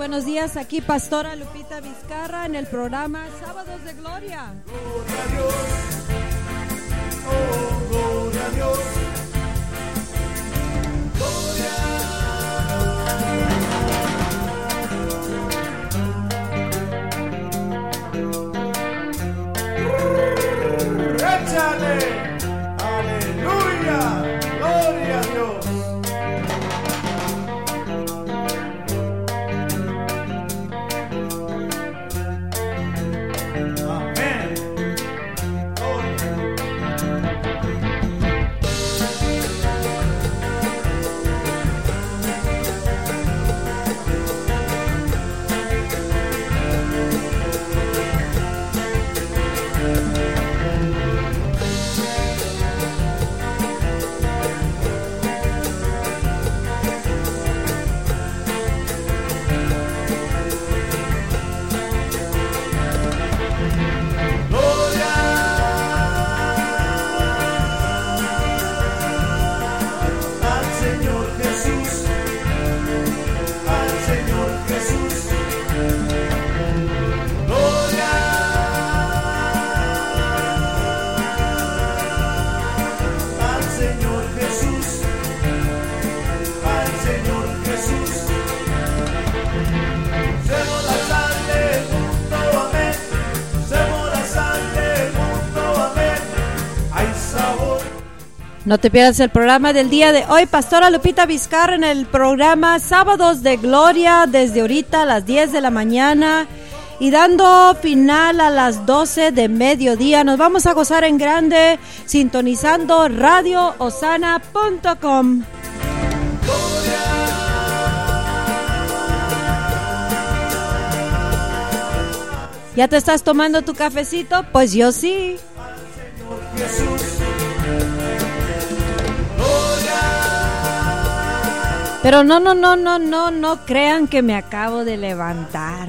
buenos días. Aquí Pastora Lupita Vizcarra en el programa Sábados de Gloria. Gloria a Dios. Oh, gloria a Dios. No te pierdas el programa del día de hoy. Pastora Lupita Vizcarra en el programa Sábados de Gloria desde ahorita a las 10 de la mañana y dando final a las 12 de mediodía. Nos vamos a gozar en grande sintonizando radioosana.com. ¿Ya te estás tomando tu cafecito? Pues yo sí. Pero no, no, no, no, no, no crean que me acabo de levantar.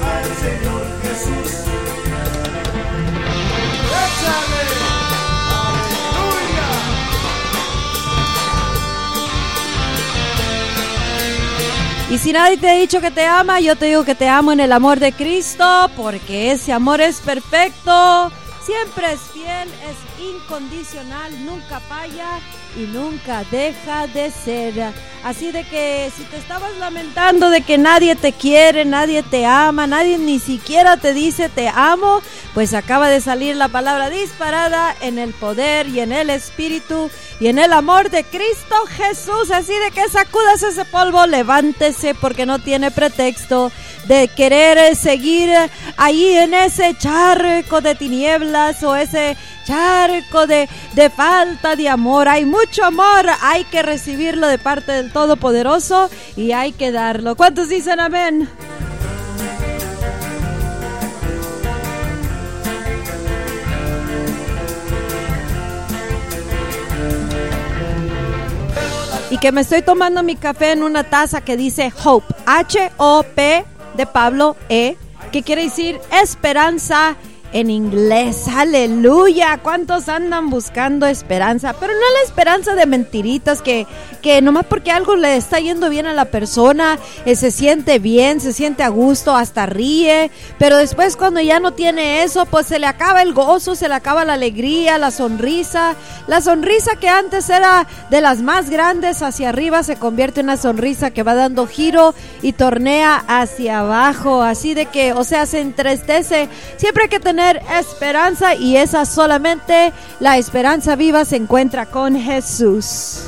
al Señor Jesús. Échale. Y si nadie te ha dicho que te ama, yo te digo que te amo en el amor de Cristo, porque ese amor es perfecto, siempre es fiel, es incondicional, nunca falla y nunca deja de ser. Así de que si te estabas lamentando de que nadie te quiere, nadie te ama, nadie ni siquiera te dice te amo, pues acaba de salir la palabra disparada en el poder y en el espíritu y en el amor de Cristo Jesús. Así de que sacudas ese polvo, levántese porque no tiene pretexto de querer seguir ahí en ese charco de tinieblas o ese charco de, de falta de amor. Hay mucho amor, hay que recibirlo de parte del Todopoderoso y hay que darlo. ¿Cuántos dicen amén? Y que me estoy tomando mi café en una taza que dice Hope, H-O-P de Pablo E, que quiere decir esperanza en inglés. Aleluya. ¿Cuántos andan buscando esperanza? Pero no la esperanza de mentiritas que, que nomás porque algo le está yendo bien a la persona, eh, se siente bien, se siente a gusto, hasta ríe. Pero después cuando ya no tiene eso, pues se le acaba el gozo, se le acaba la alegría, la sonrisa. La sonrisa que antes era de las más grandes hacia arriba se convierte en una sonrisa que va dando giro y tornea hacia abajo. Así de que, o sea, se entristece. Siempre que esperanza y esa solamente la esperanza viva se encuentra con Jesús.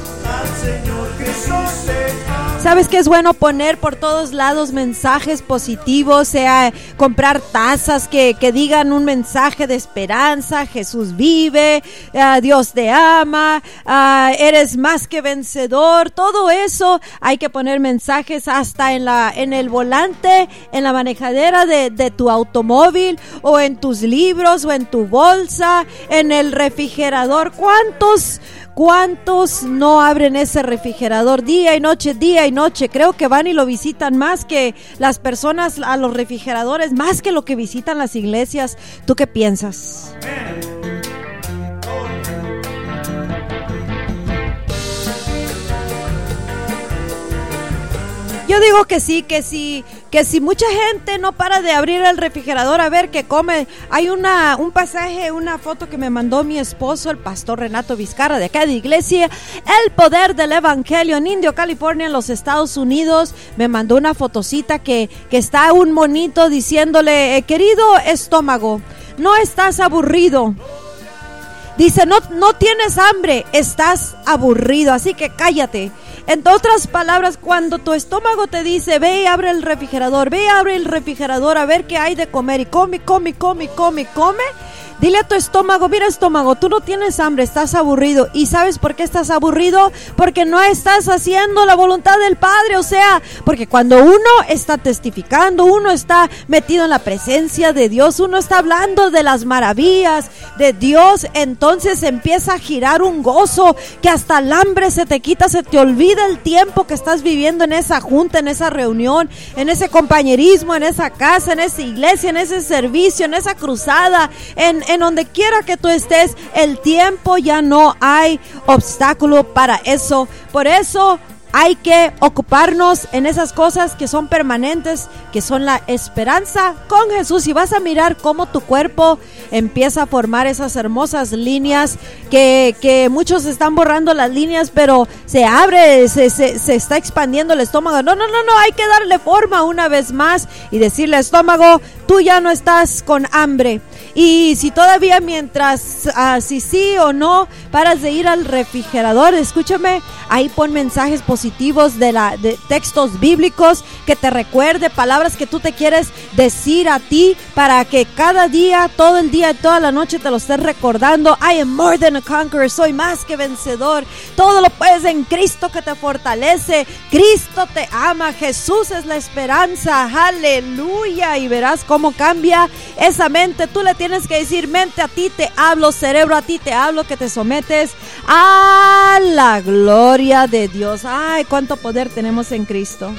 ¿Sabes que es bueno poner por todos lados mensajes positivos? Sea comprar tazas que, que digan un mensaje de esperanza, Jesús vive, ah, Dios te ama, ah, eres más que vencedor, todo eso hay que poner mensajes hasta en, la, en el volante, en la manejadera de, de tu automóvil o en tus libros o en tu bolsa, en el refrigerador. ¿Cuántos? ¿Cuántos no abren ese refrigerador día y noche, día y noche? Creo que van y lo visitan más que las personas a los refrigeradores, más que lo que visitan las iglesias. ¿Tú qué piensas? Yo digo que sí, que sí, que si mucha gente no para de abrir el refrigerador a ver qué come. Hay una, un pasaje, una foto que me mandó mi esposo, el pastor Renato Vizcarra de acá de iglesia, El Poder del Evangelio en Indio, California, en los Estados Unidos. Me mandó una fotocita que, que está un monito diciéndole, eh, querido estómago, no estás aburrido. Dice, no, no tienes hambre, estás aburrido, así que cállate. En otras palabras, cuando tu estómago te dice, ve y abre el refrigerador, ve y abre el refrigerador a ver qué hay de comer y come, come, come, come, come, Dile a tu estómago, mira estómago, tú no tienes hambre, estás aburrido. ¿Y sabes por qué estás aburrido? Porque no estás haciendo la voluntad del Padre. O sea, porque cuando uno está testificando, uno está metido en la presencia de Dios, uno está hablando de las maravillas de Dios, entonces empieza a girar un gozo que hasta el hambre se te quita, se te olvida el tiempo que estás viviendo en esa junta, en esa reunión, en ese compañerismo, en esa casa, en esa iglesia, en ese servicio, en esa cruzada, en, en donde quiera que tú estés, el tiempo ya no hay obstáculo para eso. Por eso hay que ocuparnos en esas cosas que son permanentes, que son la esperanza con Jesús. Y vas a mirar cómo tu cuerpo empieza a formar esas hermosas líneas, que, muchos están borrando las líneas, pero se abre, se, se, está expandiendo el estómago. No, no, no, no, hay que darle forma una vez más y decirle estómago, tú ya no estás con hambre. Y si todavía mientras, uh, sí o no, paras de ir al refrigerador, escúchame, ahí pon mensajes positivos de, la, de textos bíblicos que te recuerde palabras que tú te quieres decir a ti para que cada día, todo el día, toda la noche te lo estés recordando. I am more than a conqueror, soy más que vencedor. Todo lo puedes en Cristo que te fortalece. Cristo te ama, Jesús es la esperanza. Aleluya. Y verás cómo cambia esa mente. Tú le tienes que decir, mente a ti te hablo, cerebro a ti te hablo, que te sometes a la gloria de Dios. Ay, cuánto poder tenemos en Cristo.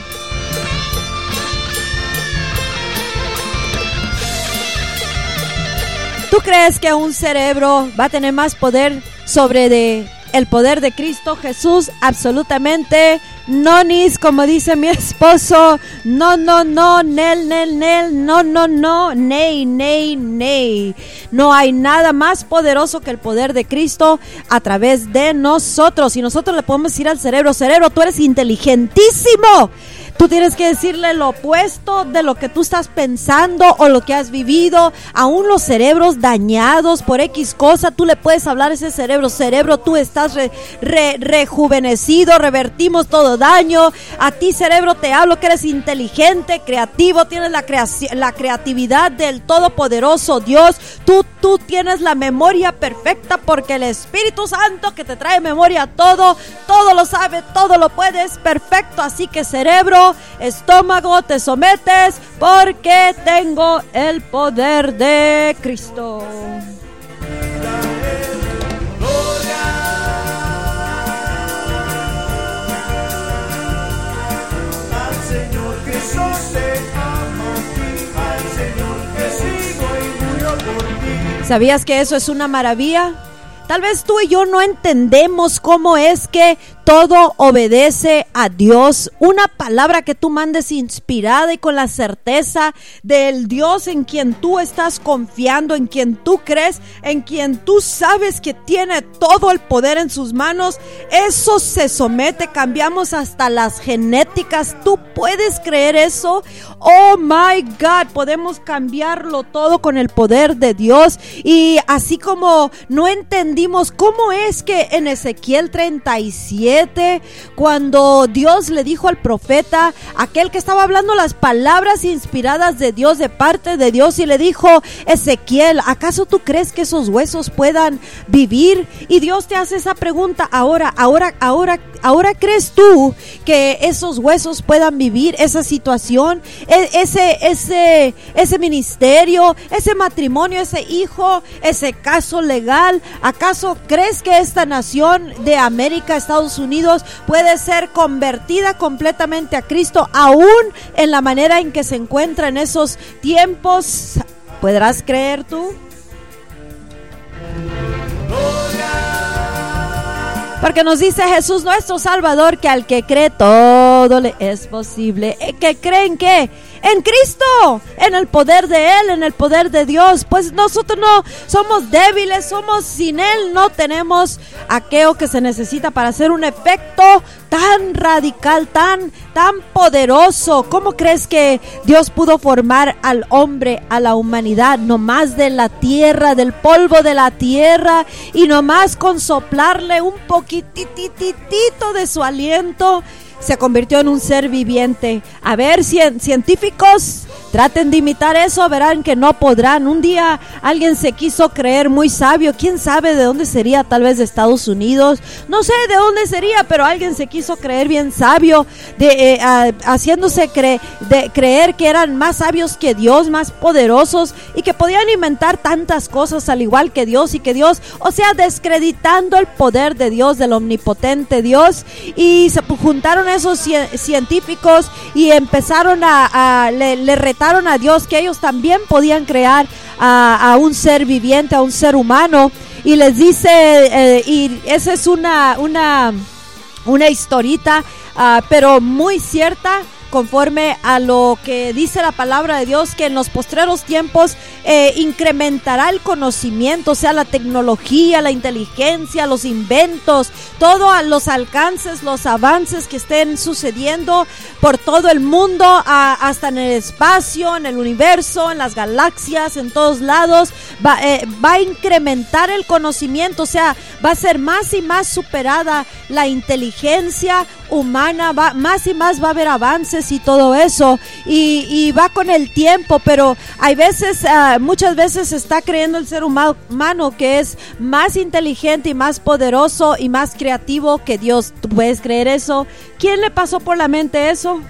¿Tú crees que un cerebro va a tener más poder sobre de el poder de Cristo Jesús? Absolutamente no, nis, como dice mi esposo. No, no, no, nel, nel, nel. No, no, no, nei, nei, nei. No hay nada más poderoso que el poder de Cristo a través de nosotros. Y nosotros le podemos decir al cerebro, cerebro, tú eres inteligentísimo. Tú tienes que decirle lo opuesto de lo que tú estás pensando o lo que has vivido. Aún los cerebros dañados por X cosa, tú le puedes hablar a ese cerebro. Cerebro, tú estás re, re, rejuvenecido, revertimos todo daño. A ti, cerebro, te hablo que eres inteligente, creativo, tienes la, la creatividad del Todopoderoso Dios. Tú, tú tienes la memoria perfecta porque el Espíritu Santo que te trae memoria todo, todo lo sabe, todo lo puedes, perfecto. Así que, cerebro, estómago, te sometes porque tengo el poder de Cristo. ¿Sabías que eso es una maravilla? Tal vez tú y yo no entendemos cómo es que todo obedece a Dios. Una palabra que tú mandes inspirada y con la certeza del Dios en quien tú estás confiando, en quien tú crees, en quien tú sabes que tiene todo el poder en sus manos. Eso se somete. Cambiamos hasta las genéticas. ¿Tú puedes creer eso? Oh my God, podemos cambiarlo todo con el poder de Dios. Y así como no entendimos cómo es que en Ezequiel 37, cuando Dios le dijo al profeta, aquel que estaba hablando las palabras inspiradas de Dios, de parte de Dios, y le dijo, Ezequiel, ¿acaso tú crees que esos huesos puedan vivir? Y Dios te hace esa pregunta ahora, ahora, ahora, ahora crees tú que esos huesos puedan vivir esa situación, e, ese, ese, ese ministerio, ese matrimonio, ese hijo, ese caso legal. ¿Acaso crees que esta nación de América, Estados Unidos, puede ser convertida completamente a Cristo, aún en la manera en que se encuentra en esos tiempos? ¿Podrás creer tú? Porque nos dice Jesús nuestro Salvador que al que cree todo le es posible. ¿Que creen que en Cristo, en el poder de Él, en el poder de Dios. Pues nosotros no somos débiles, somos sin Él, no tenemos aquello que se necesita para hacer un efecto tan radical, tan, tan poderoso. ¿Cómo crees que Dios pudo formar al hombre, a la humanidad, nomás de la tierra, del polvo de la tierra, y nomás con soplarle un poquitititito de su aliento? Se convirtió en un ser viviente. A ver, científicos, traten de imitar eso, verán que no podrán. Un día alguien se quiso creer muy sabio, quién sabe de dónde sería, tal vez de Estados Unidos, no sé de dónde sería, pero alguien se quiso creer bien sabio, de, eh, haciéndose de creer que eran más sabios que Dios, más poderosos y que podían inventar tantas cosas al igual que Dios y que Dios, o sea, descreditando el poder de Dios, del omnipotente Dios, y se juntaron esos científicos y empezaron a, le, retaron a Dios que ellos también podían crear a, un ser viviente, a un ser humano. Y les dice, eh, y esa es una, una, una historita, ah, pero muy cierta conforme a lo que dice la palabra de Dios, que en los postreros tiempos eh, incrementará el conocimiento, o sea, la tecnología, la inteligencia, los inventos, todos los alcances, los avances que estén sucediendo por todo el mundo, hasta en el espacio, en el universo, en las galaxias, en todos lados, va, eh, va a incrementar el conocimiento, o sea, va a ser más y más superada la inteligencia humana, va, más y más va a haber avances y todo eso, y, va con el tiempo, pero hay veces, ah, muchas veces está creyendo el ser humano que es más inteligente y más poderoso y más creativo que Dios. ¿Tú puedes creer eso? ¿Quién le pasó por la mente eso?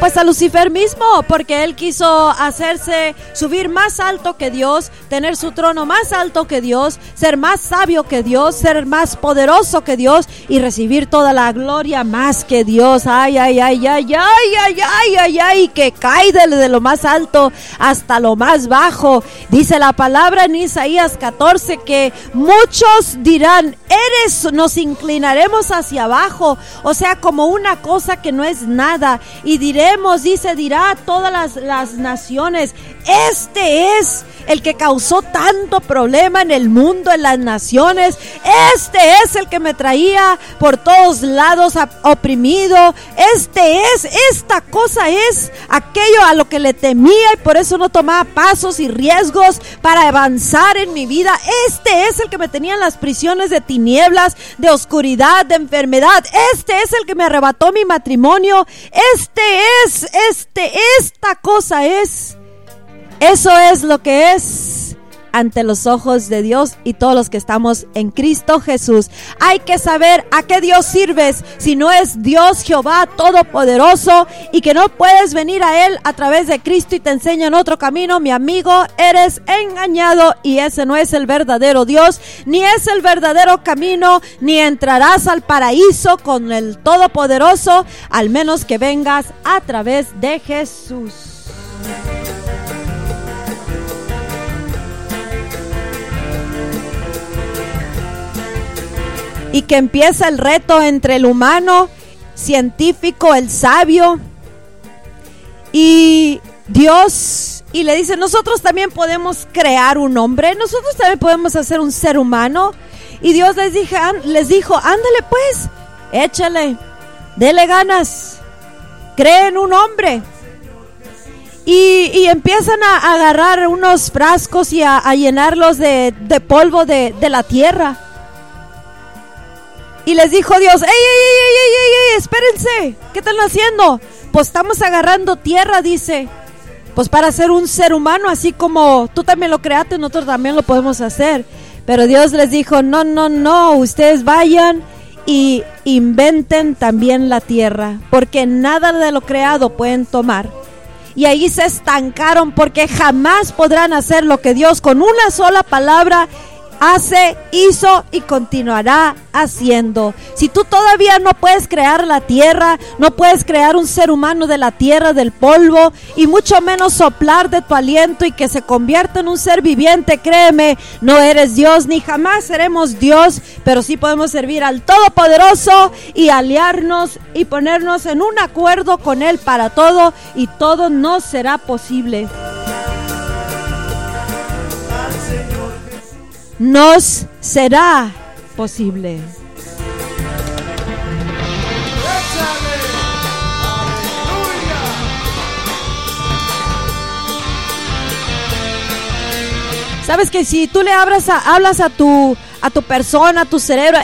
Pues a Lucifer mismo, porque él quiso hacerse subir más alto que Dios, tener su trono más alto que Dios, ser más sabio que Dios, ser más poderoso que Dios y recibir toda la gloria más que Dios. Ay, ay, ay, ay, ay, ay, ay, ay, ay, que cae de, lo más alto hasta lo más bajo. Dice la palabra en Isaías 14 que muchos dirán, eres, nos inclinaremos hacia abajo, o sea, como una cosa que no es nada, y diré dice, dirá a todas las, las naciones, este es el que causó tanto problema en el mundo, en las naciones. Este es el que me traía por todos lados oprimido. Este es, esta cosa es aquello a lo que le temía y por eso no tomaba pasos y riesgos para avanzar en mi vida. Este es el que me tenía en las prisiones de tinieblas, de oscuridad, de enfermedad. Este es el que me arrebató mi matrimonio. Este es, este, esta cosa es. Eso es lo que es ante los ojos de Dios y todos los que estamos en Cristo Jesús. Hay que saber a qué Dios sirves si no es Dios Jehová Todopoderoso y que no puedes venir a Él a través de Cristo y te enseñan otro camino, mi amigo, eres engañado y ese no es el verdadero Dios, ni es el verdadero camino, ni entrarás al paraíso con el Todopoderoso, al menos que vengas a través de Jesús. Y que empieza el reto entre el humano, científico, el sabio y Dios. Y le dice, nosotros también podemos crear un hombre, nosotros también podemos hacer un ser humano. Y Dios les, dije, les dijo, ándale pues, échale, dele ganas, creen un hombre. Y, empiezan a agarrar unos frascos y a, llenarlos de, polvo de, de la tierra. Y les dijo Dios, ¡ey, ey, ey, ey, ey, ey, espérense! ¿Qué están haciendo? Pues estamos agarrando tierra, dice. Pues para ser un ser humano, así como tú también lo creaste, nosotros también lo podemos hacer. Pero Dios les dijo, no, no, no, ustedes vayan y inventen también la tierra, porque nada de lo creado pueden tomar. Y ahí se estancaron porque jamás podrán hacer lo que Dios con una sola palabra hace, hizo y continuará haciendo. Si tú todavía no puedes crear la tierra, no puedes crear un ser humano de la tierra, del polvo, y mucho menos soplar de tu aliento y que se convierta en un ser viviente, créeme, no eres Dios ni jamás seremos Dios, pero sí podemos servir al Todopoderoso y aliarnos y ponernos en un acuerdo con Él para todo y todo no será posible. Nos será posible. Sabes que si tú le hablas a, hablas a tu a tu persona, a tu cerebro,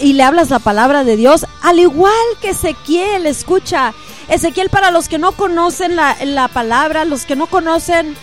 y le hablas la palabra de Dios, al igual que Ezequiel, escucha, Ezequiel para los que no conocen la, la palabra, los que no conocen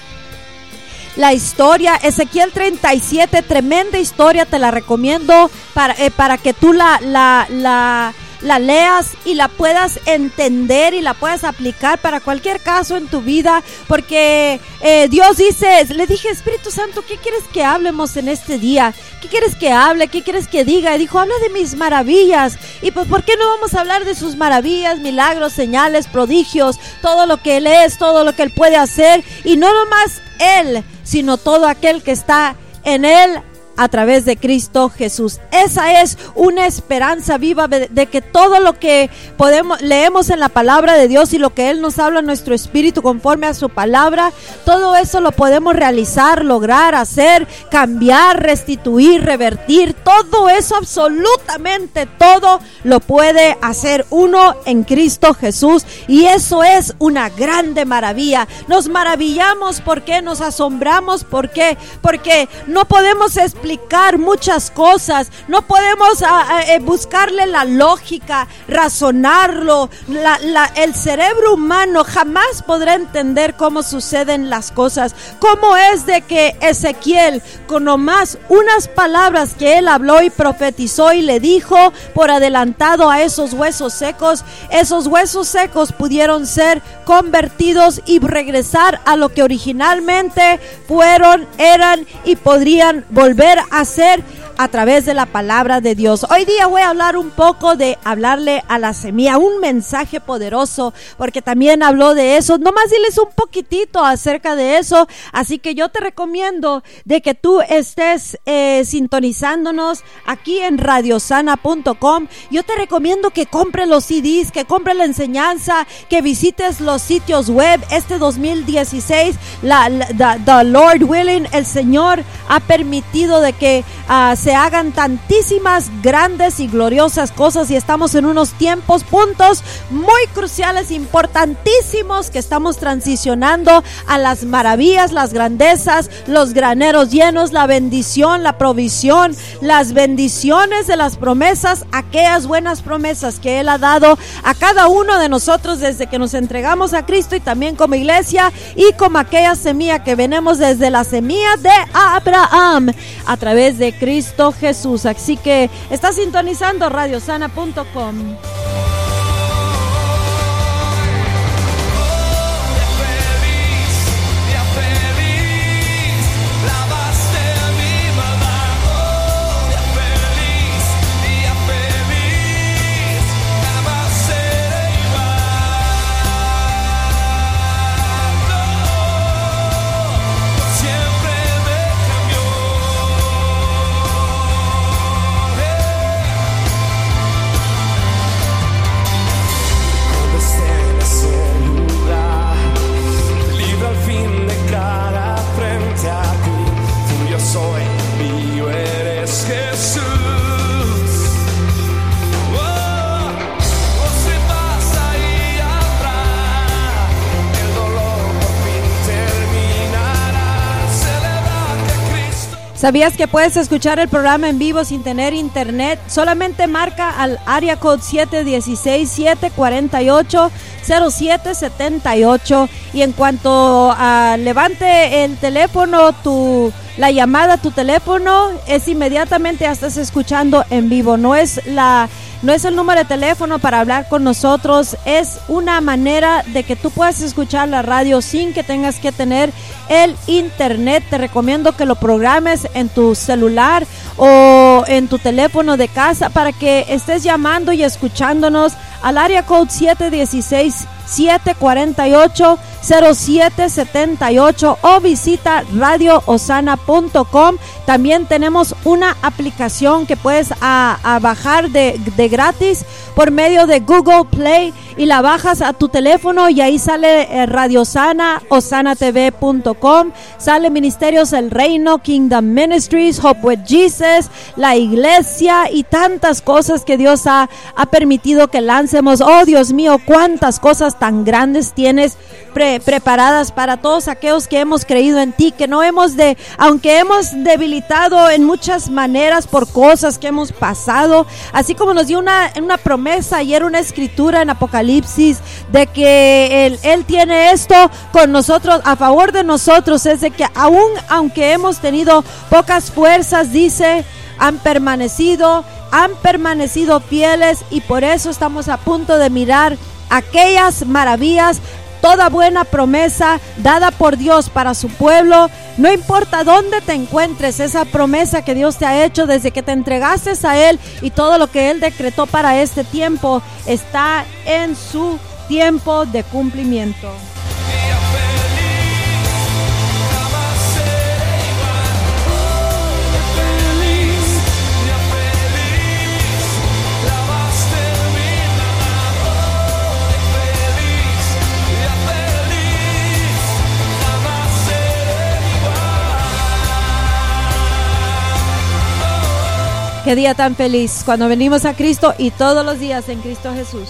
la historia. Ezequiel 37, tremenda historia, te la recomiendo para, eh, para que tú la, la, la, la, leas y la puedas entender y la puedas aplicar para cualquier caso en tu vida. Porque eh, Dios dice, le dije, Espíritu Santo, ¿qué quieres que hablemos en este día? ¿Qué quieres que hable? ¿Qué quieres que diga? Y dijo, habla de mis maravillas. Y pues, ¿por qué no vamos a hablar de sus maravillas, milagros, señales, prodigios, todo lo que Él es, todo lo que Él puede hacer? Y no nomás Él, sino todo aquel que está en Él a través de Cristo Jesús. Esa es una esperanza viva de, que todo lo que podemos leemos en la palabra de Dios y lo que él nos habla en nuestro espíritu conforme a su palabra, todo eso lo podemos realizar, lograr, hacer, cambiar, restituir, revertir, todo eso absolutamente todo lo puede hacer uno en Cristo Jesús y eso es una grande maravilla. Nos maravillamos porque nos asombramos porque porque no podemos explicar muchas cosas, no podemos ah, ah, eh, buscarle la lógica, razonarlo. el cerebro humano jamás podrá entender cómo suceden las cosas. ¿Cómo es de que Ezequiel, con nomás unas palabras que él habló y profetizó y le dijo por adelantado a esos huesos secos, esos huesos secos pudieron ser convertidos y regresar a lo que originalmente fueron, eran y podrían volver a ser a través de la palabra de Dios. Hoy día voy a hablar un poco de hablarle a la semilla, un mensaje poderoso, porque también habló de eso. Nomás diles un poquitito acerca de eso. Así que yo te recomiendo de que tú estés eh, sintonizándonos aquí en radiosana.com. Yo te recomiendo que compres los CDs, que compres la enseñanza, que visites los sitios web. Este 2016, la, the, Lord willing, el Señor ha permitido de que uh, se hagan tantísimas grandes y gloriosas cosas y estamos en unos tiempos, puntos muy cruciales, importantísimos que estamos transicionando a las maravillas, las grandezas, los graneros llenos, la bendición, la provisión, las bendiciones de las promesas, aquellas buenas promesas que Él ha dado a cada uno de nosotros desde que nos entregamos a Cristo y también como iglesia y como aquella semilla que venimos desde la semilla de Abraham a través de Cristo Jesús. Así que está sintonizando radiosana.com. ¿Sabías que puedes escuchar el programa en vivo sin tener internet? Solamente marca al área code 716-748-0778 y en cuanto a levante el teléfono, tu la llamada a tu teléfono es inmediatamente ya estás escuchando en vivo. No es la no es el número de teléfono para hablar con nosotros, es una manera de que tú puedas escuchar la radio sin que tengas que tener el internet. Te recomiendo que lo programes en tu celular o en tu teléfono de casa para que estés llamando y escuchándonos al área code 716 748 0778 o visita radioosana.com. También tenemos una aplicación que puedes a, bajar de, de, gratis por medio de Google Play y la bajas a tu teléfono y ahí sale eh, Radio Sana, osanatv.com, sale Ministerios El Reino, Kingdom Ministries, Hope with Jesus, la iglesia y tantas cosas que Dios ha, ha permitido que lancemos. Oh Dios mío, cuántas cosas tan grandes tienes preparadas para todos aquellos que hemos creído en ti, que no hemos de, aunque hemos debilitado en muchas maneras por cosas que hemos pasado, así como nos dio una, una promesa ayer, una escritura en Apocalipsis, de que él, él tiene esto con nosotros, a favor de nosotros, es de que aún aunque hemos tenido pocas fuerzas, dice, han permanecido, han permanecido fieles y por eso estamos a punto de mirar aquellas maravillas toda buena promesa dada por Dios para su pueblo, no importa dónde te encuentres, esa promesa que Dios te ha hecho desde que te entregaste a Él y todo lo que Él decretó para este tiempo está en su tiempo de cumplimiento. Qué día tan feliz cuando venimos a Cristo y todos los días en Cristo Jesús.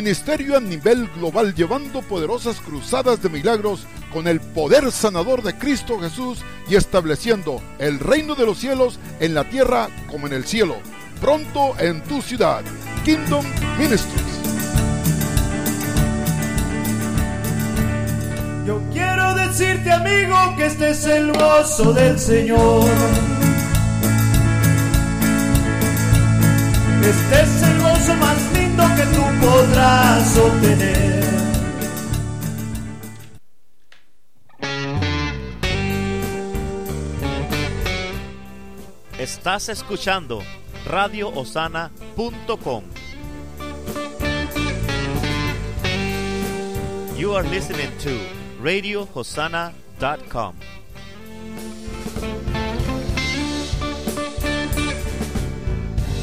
Ministerio a nivel global llevando poderosas cruzadas de milagros con el poder sanador de Cristo Jesús y estableciendo el reino de los cielos en la tierra como en el cielo. Pronto en tu ciudad. Kingdom Ministries. Yo quiero decirte amigo que este es el gozo del Señor. Este es el gozo más que tú podrás obtener. Estás escuchando radioosana.com. You are listening to radiohosana.com.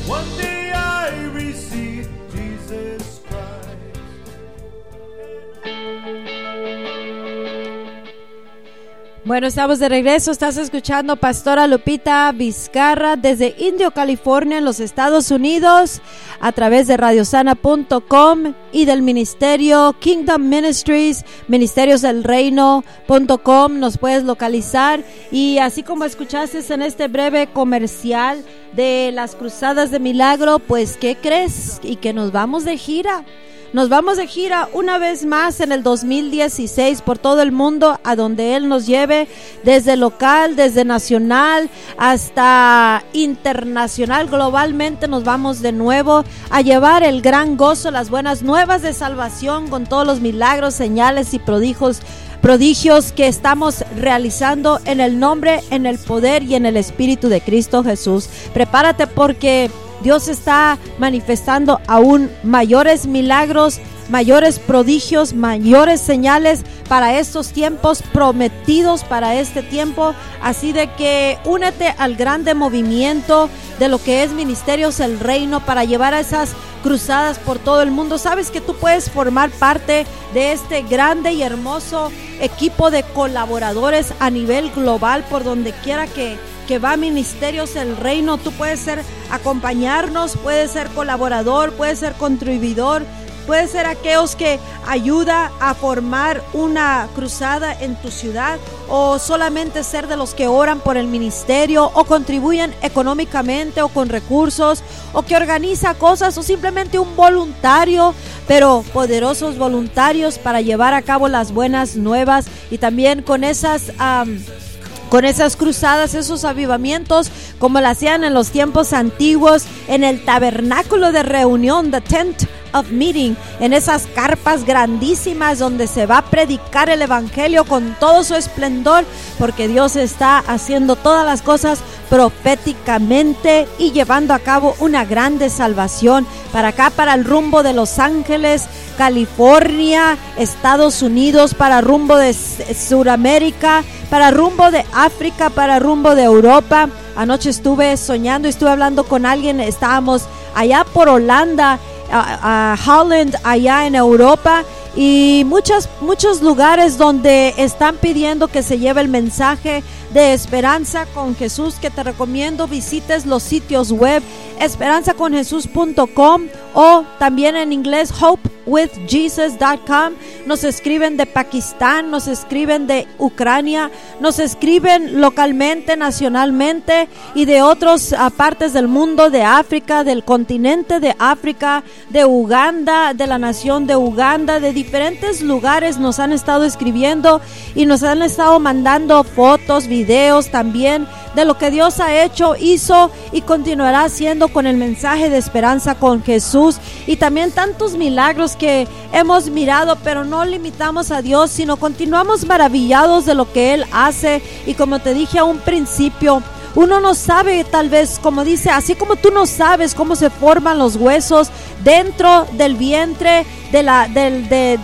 One day Bueno, estamos de regreso. Estás escuchando Pastora Lupita Vizcarra desde Indio, California, en los Estados Unidos, a través de radiosana.com y del ministerio Kingdom Ministries, Ministerios del Reino.com. Nos puedes localizar. Y así como escuchaste en este breve comercial de las Cruzadas de Milagro, pues, ¿qué crees? Y que nos vamos de gira. Nos vamos de gira una vez más en el 2016 por todo el mundo a donde Él nos lleve, desde local, desde nacional hasta internacional, globalmente nos vamos de nuevo a llevar el gran gozo, las buenas nuevas de salvación con todos los milagros, señales y prodigios prodigios que estamos realizando en el nombre, en el poder y en el Espíritu de Cristo Jesús. Prepárate porque Dios está manifestando aún mayores milagros, mayores prodigios, mayores señales para estos tiempos prometidos para este tiempo. Así de que únete al grande movimiento de lo que es Ministerios el Reino para llevar a esas cruzadas por todo el mundo. Sabes que tú puedes formar parte de este grande y hermoso equipo de colaboradores a nivel global por donde quiera que que va a Ministerios el Reino. Tú puedes ser acompañarnos, puedes ser colaborador, puedes ser contribuidor. puede ser aquellos que ayuda a formar una cruzada en tu ciudad o solamente ser de los que oran por el ministerio o contribuyen económicamente o con recursos o que organiza cosas o simplemente un voluntario, pero poderosos voluntarios para llevar a cabo las buenas nuevas y también con esas... con esas cruzadas, esos avivamientos, como lo hacían en los tiempos antiguos, en el tabernáculo de reunión, the tent of meeting, en esas carpas grandísimas donde se va a predicar el evangelio con todo su esplendor, porque Dios está haciendo todas las cosas proféticamente y llevando a cabo una grande salvación para acá, para el rumbo de Los Ángeles, California, Estados Unidos, para rumbo de Sudamérica, para rumbo de África, para rumbo de Europa. Anoche estuve soñando, estuve hablando con alguien, estábamos allá por Holanda, a, Holland, allá en Europa y muchas, muchos lugares donde están pidiendo que se lleve el mensaje de esperanza con Jesús que te recomiendo visites los sitios web esperanzaconjesús.com o también en inglés hopewithjesus.com nos escriben de Pakistán nos escriben de Ucrania nos escriben localmente nacionalmente y de otras ah, partes del mundo de África del continente de África de Uganda de la nación de Uganda de diferentes lugares nos han estado escribiendo y nos han estado mandando fotos videos también de lo que Dios ha hecho, hizo y continuará haciendo con el mensaje de esperanza con Jesús. Y también tantos milagros que hemos mirado, pero no limitamos a Dios, sino continuamos maravillados de lo que Él hace. Y como te dije a un principio, uno no sabe tal vez, como dice, así como tú no sabes cómo se forman los huesos dentro del vientre de la, del- de,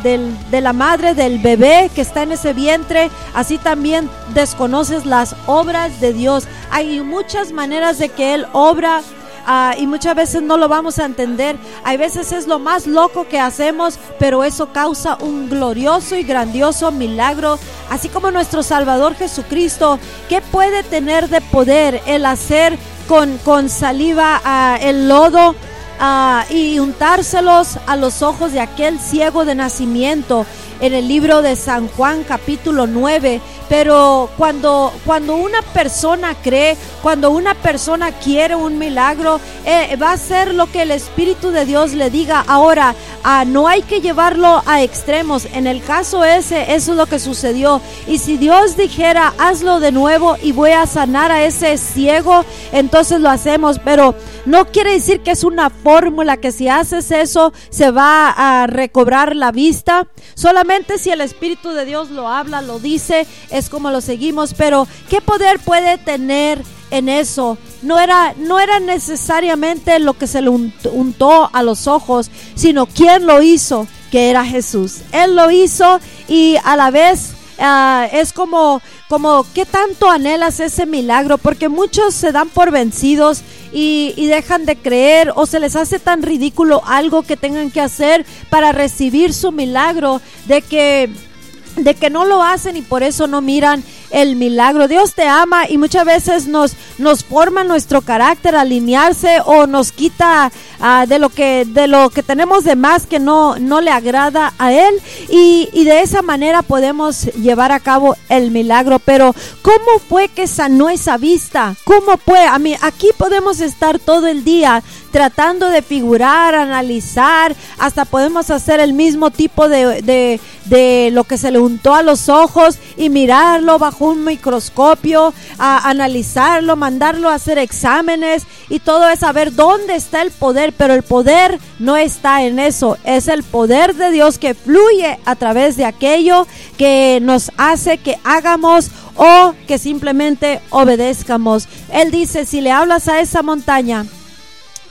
de la madre del bebé que está en ese vientre, así también desconoces las obras de Dios. Hay muchas maneras de que Él obra. Ah, y muchas veces no lo vamos a entender. Hay veces es lo más loco que hacemos, pero eso causa un glorioso y grandioso milagro. Así como nuestro Salvador Jesucristo, ¿qué puede tener de poder el hacer con, con saliva ah, el lodo? ah, y untárselos a los ojos de aquel ciego de nacimiento en el libro de San Juan capítulo 9. Pero cuando, cuando una persona cree, cuando una persona quiere un milagro, eh, va a ser lo que el Espíritu de Dios le diga. Ahora, ah, no hay que llevarlo a extremos. En el caso ese, eso es lo que sucedió. Y si Dios dijera, hazlo de nuevo y voy a sanar a ese ciego, entonces lo hacemos. Pero no quiere decir que es una fórmula que si haces eso se va a recobrar la vista. Solamente si el Espíritu de Dios lo habla, lo dice, es como lo seguimos. Pero ¿qué poder puede tener en eso? No era, no era necesariamente lo que se le unt- untó a los ojos, sino quién lo hizo, que era Jesús. Él lo hizo y a la vez ah, es como, como qué tanto anhelas ese milagro, porque muchos se dan por vencidos y, dejan de creer o se les hace tan ridículo algo que tengan que hacer para recibir su milagro, de que de que no lo hacen y por eso no miran el milagro. Dios te ama y muchas veces nos, nos forma nuestro carácter alinearse o nos quita ah, de lo que de lo que tenemos de más que no, no le agrada a Él y, y de esa manera podemos llevar a cabo el milagro. Pero ¿cómo fue que sanó esa vista? ¿Cómo fue? A mí, aquí podemos estar todo el día tratando de figurar, analizar, hasta podemos hacer el mismo tipo de, de, de lo que se le untó a los ojos y mirarlo bajo un microscopio, a analizarlo, mandarlo a hacer exámenes y todo es saber dónde está el poder, pero el poder no está en eso, es el poder de Dios que fluye a través de aquello que nos hace que hagamos o que simplemente obedezcamos. Él dice, si le hablas a esa montaña,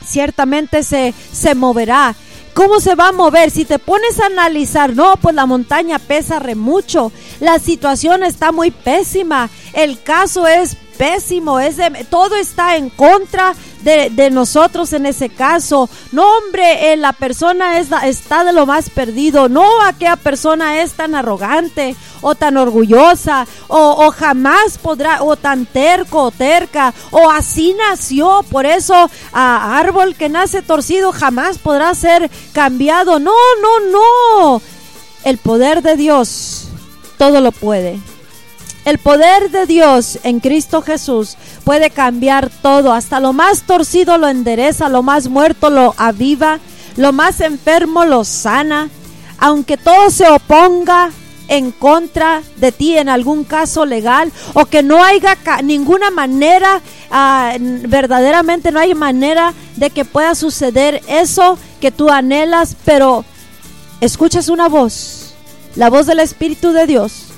ciertamente se, se moverá. ¿Cómo se va a mover? Si te pones a analizar, no, pues la montaña pesa re mucho, la situación está muy pésima, el caso es pésimo, es de- todo está en contra de, de nosotros en ese caso. No, hombre, eh, la persona es, está de lo más perdido. No, aquella persona es tan arrogante o tan orgullosa o, jamás podrá, o tan terco o terca, o así nació. Por eso, árbol que nace torcido jamás podrá ser cambiado. No, no, no. El poder de Dios todo lo puede. El poder de Dios en Cristo Jesús puede cambiar todo, hasta lo más torcido lo endereza, lo más muerto lo aviva, lo más enfermo lo sana, aunque todo se oponga en contra de ti en algún caso legal o que no haya ninguna manera, uh, verdaderamente no hay manera de que pueda suceder eso que tú anhelas, pero escuchas una voz, la voz del Espíritu de Dios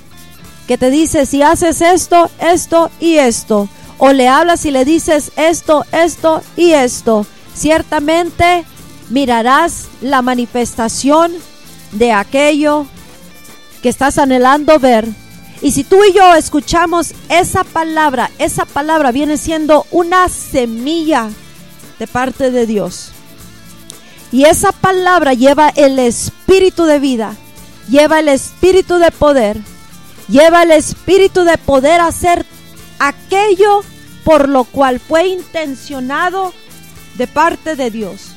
que te dice si haces esto, esto y esto. O le hablas y le dices esto, esto y esto. Ciertamente mirarás la manifestación de aquello que estás anhelando ver. Y si tú y yo escuchamos esa palabra, esa palabra viene siendo una semilla de parte de Dios. Y esa palabra lleva el espíritu de vida, lleva el espíritu de poder lleva el espíritu de poder hacer aquello por lo cual fue intencionado de parte de Dios.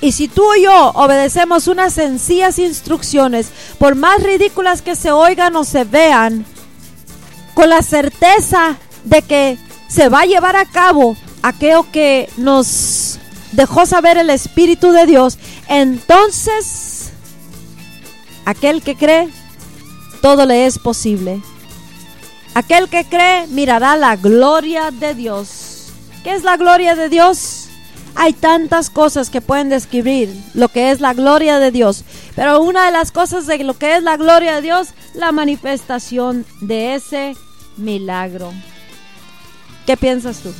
Y si tú y yo obedecemos unas sencillas instrucciones, por más ridículas que se oigan o se vean, con la certeza de que se va a llevar a cabo aquello que nos dejó saber el Espíritu de Dios, entonces aquel que cree todo le es posible. Aquel que cree mirará la gloria de Dios. ¿Qué es la gloria de Dios? Hay tantas cosas que pueden describir lo que es la gloria de Dios, pero una de las cosas de lo que es la gloria de Dios, la manifestación de ese milagro. ¿Qué piensas tú?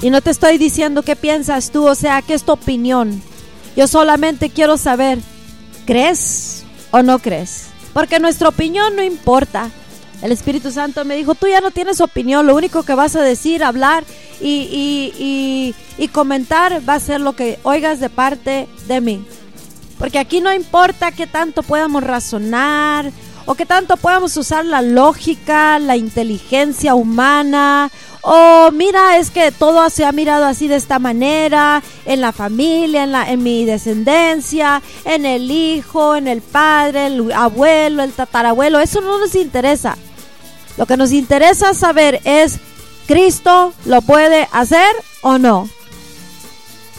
Y no te estoy diciendo qué piensas tú, o sea, qué es tu opinión. Yo solamente quiero saber ¿Crees o no crees? Porque nuestra opinión no importa. El Espíritu Santo me dijo, tú ya no tienes opinión, lo único que vas a decir, hablar y, y, comentar va a ser lo que oigas de parte de mí. Porque aquí no importa qué tanto podamos razonar o qué tanto podamos usar la lógica, la inteligencia humana o mira, es que todo se ha mirado así de esta manera, en la familia, en, la, en mi descendencia, en el hijo, en el padre, el abuelo, el tatarabuelo, eso no nos interesa. Lo que nos interesa saber es, ¿Cristo lo puede hacer o no?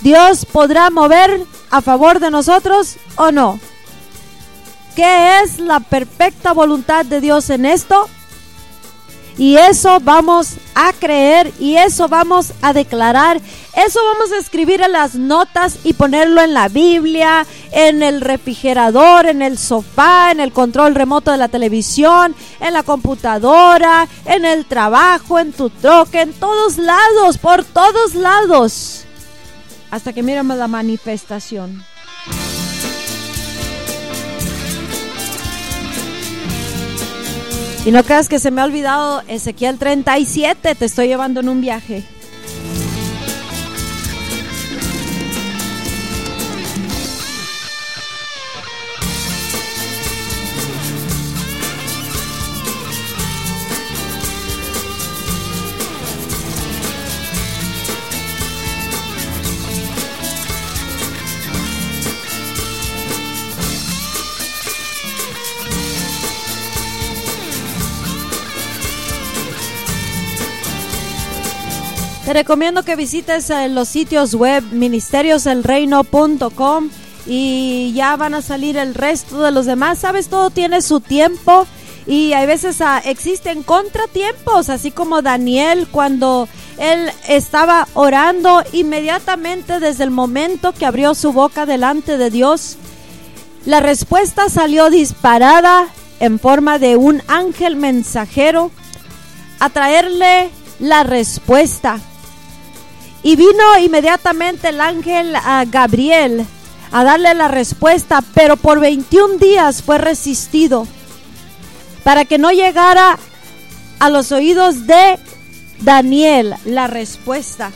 ¿Dios podrá mover a favor de nosotros o no? ¿Qué es la perfecta voluntad de Dios en esto? Y eso vamos a creer y eso vamos a declarar. Eso vamos a escribir en las notas y ponerlo en la Biblia, en el refrigerador, en el sofá, en el control remoto de la televisión, en la computadora, en el trabajo, en tu troque, en todos lados, por todos lados. Hasta que miremos la manifestación. Y no creas que se me ha olvidado Ezequiel 37, te estoy llevando en un viaje. Recomiendo que visites eh, los sitios web ministerioselreino.com y ya van a salir el resto de los demás. Sabes, todo tiene su tiempo y a veces ah, existen contratiempos, así como Daniel cuando él estaba orando inmediatamente desde el momento que abrió su boca delante de Dios. La respuesta salió disparada en forma de un ángel mensajero a traerle la respuesta. Y vino inmediatamente el ángel a Gabriel a darle la respuesta, pero por 21 días fue resistido para que no llegara a los oídos de Daniel la respuesta.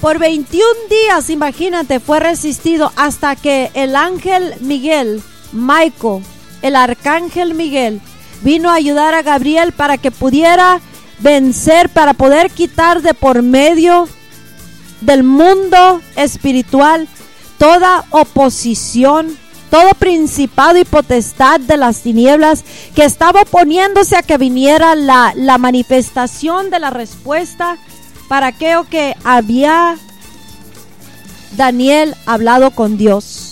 Por 21 días, imagínate, fue resistido hasta que el ángel Miguel, Michael, el arcángel Miguel, vino a ayudar a Gabriel para que pudiera vencer, para poder quitar de por medio del mundo espiritual toda oposición, todo principado y potestad de las tinieblas que estaba oponiéndose a que viniera la, la manifestación de la respuesta para aquello que había Daniel hablado con Dios.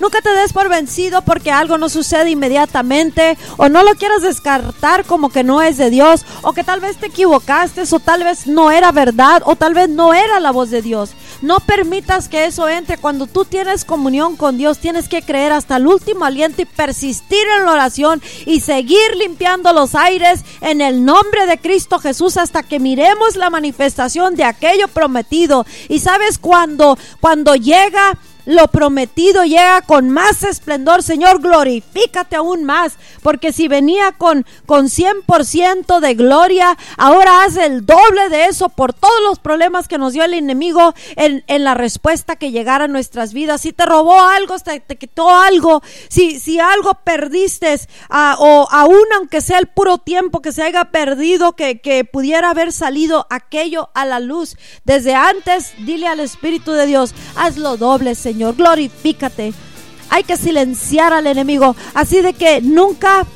Nunca te des por vencido porque algo no sucede inmediatamente o no lo quieras descartar como que no es de Dios o que tal vez te equivocaste o tal vez no era verdad o tal vez no era la voz de Dios. No permitas que eso entre. Cuando tú tienes comunión con Dios, tienes que creer hasta el último aliento y persistir en la oración y seguir limpiando los aires en el nombre de Cristo Jesús hasta que miremos la manifestación de aquello prometido. Y sabes cuando cuando llega lo prometido llega con más esplendor. Señor, glorifícate aún más. Porque si venía con, con 100% de gloria, ahora haz el doble de eso por todos los problemas que nos dio el enemigo en, en la respuesta que llegara a nuestras vidas. Si te robó algo, te, te quitó algo, si, si algo perdiste, ah, o aún aunque sea el puro tiempo que se haya perdido, que, que pudiera haber salido aquello a la luz desde antes, dile al Espíritu de Dios, hazlo doble, Señor. Señor, glorifícate. Hay que silenciar al enemigo. Así de que nunca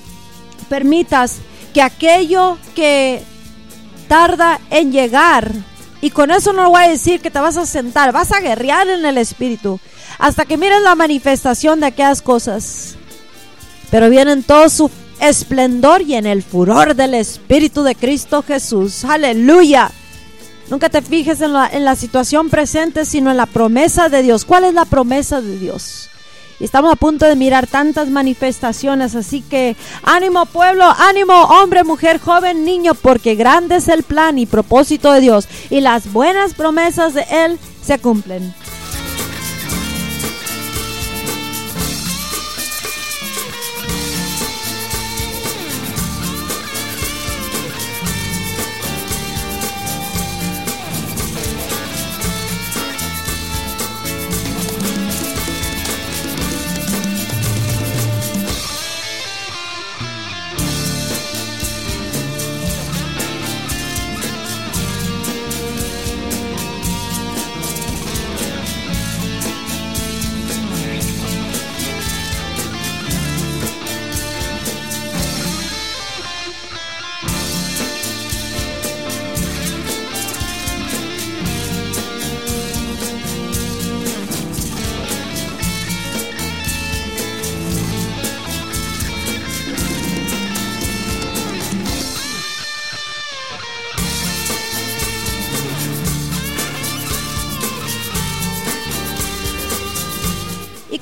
permitas que aquello que tarda en llegar, y con eso no voy a decir que te vas a sentar, vas a guerrear en el espíritu, hasta que mires la manifestación de aquellas cosas. Pero viene en todo su esplendor y en el furor del Espíritu de Cristo Jesús. Aleluya. Nunca te fijes en la, situación presente, sino en la promesa de Dios. ¿Cuál es la promesa de Dios? Estamos a punto de mirar tantas manifestaciones, así que ánimo pueblo, ánimo hombre, mujer, joven, niño, porque grande es el plan y propósito de Dios y las buenas promesas de Él se cumplen.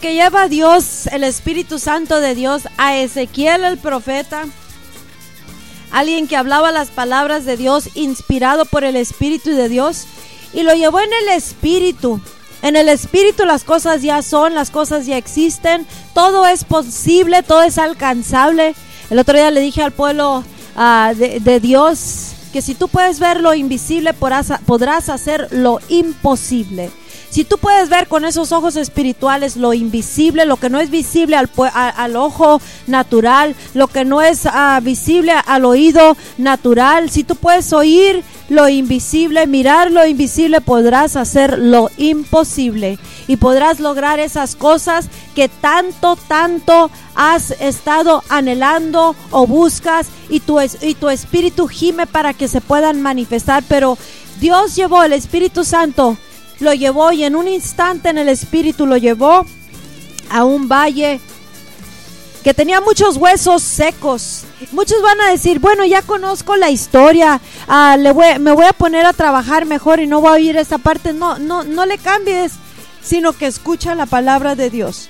Que lleva Dios, el Espíritu Santo de Dios, a Ezequiel el profeta, alguien que hablaba las palabras de Dios, inspirado por el Espíritu de Dios, y lo llevó en el Espíritu. En el Espíritu las cosas ya son, las cosas ya existen, todo es posible, todo es alcanzable. El otro día le dije al pueblo ah, de, de Dios que si tú puedes ver lo invisible, podrás hacer lo imposible. Si tú puedes ver con esos ojos espirituales lo invisible, lo que no es visible al, al ojo natural, lo que no es ah, visible al oído natural, si tú puedes oír lo invisible, mirar lo invisible, podrás hacer lo imposible y podrás lograr esas cosas que tanto, tanto has estado anhelando o buscas y tu, y tu espíritu gime para que se puedan manifestar. Pero Dios llevó el Espíritu Santo, lo llevó y en un instante en el Espíritu lo llevó a un valle que tenía muchos huesos secos. Muchos van a decir, bueno, ya conozco la historia, ah, me voy a poner a trabajar mejor y no voy a oír esta parte. No, no, no le cambies, sino que escucha la palabra de Dios.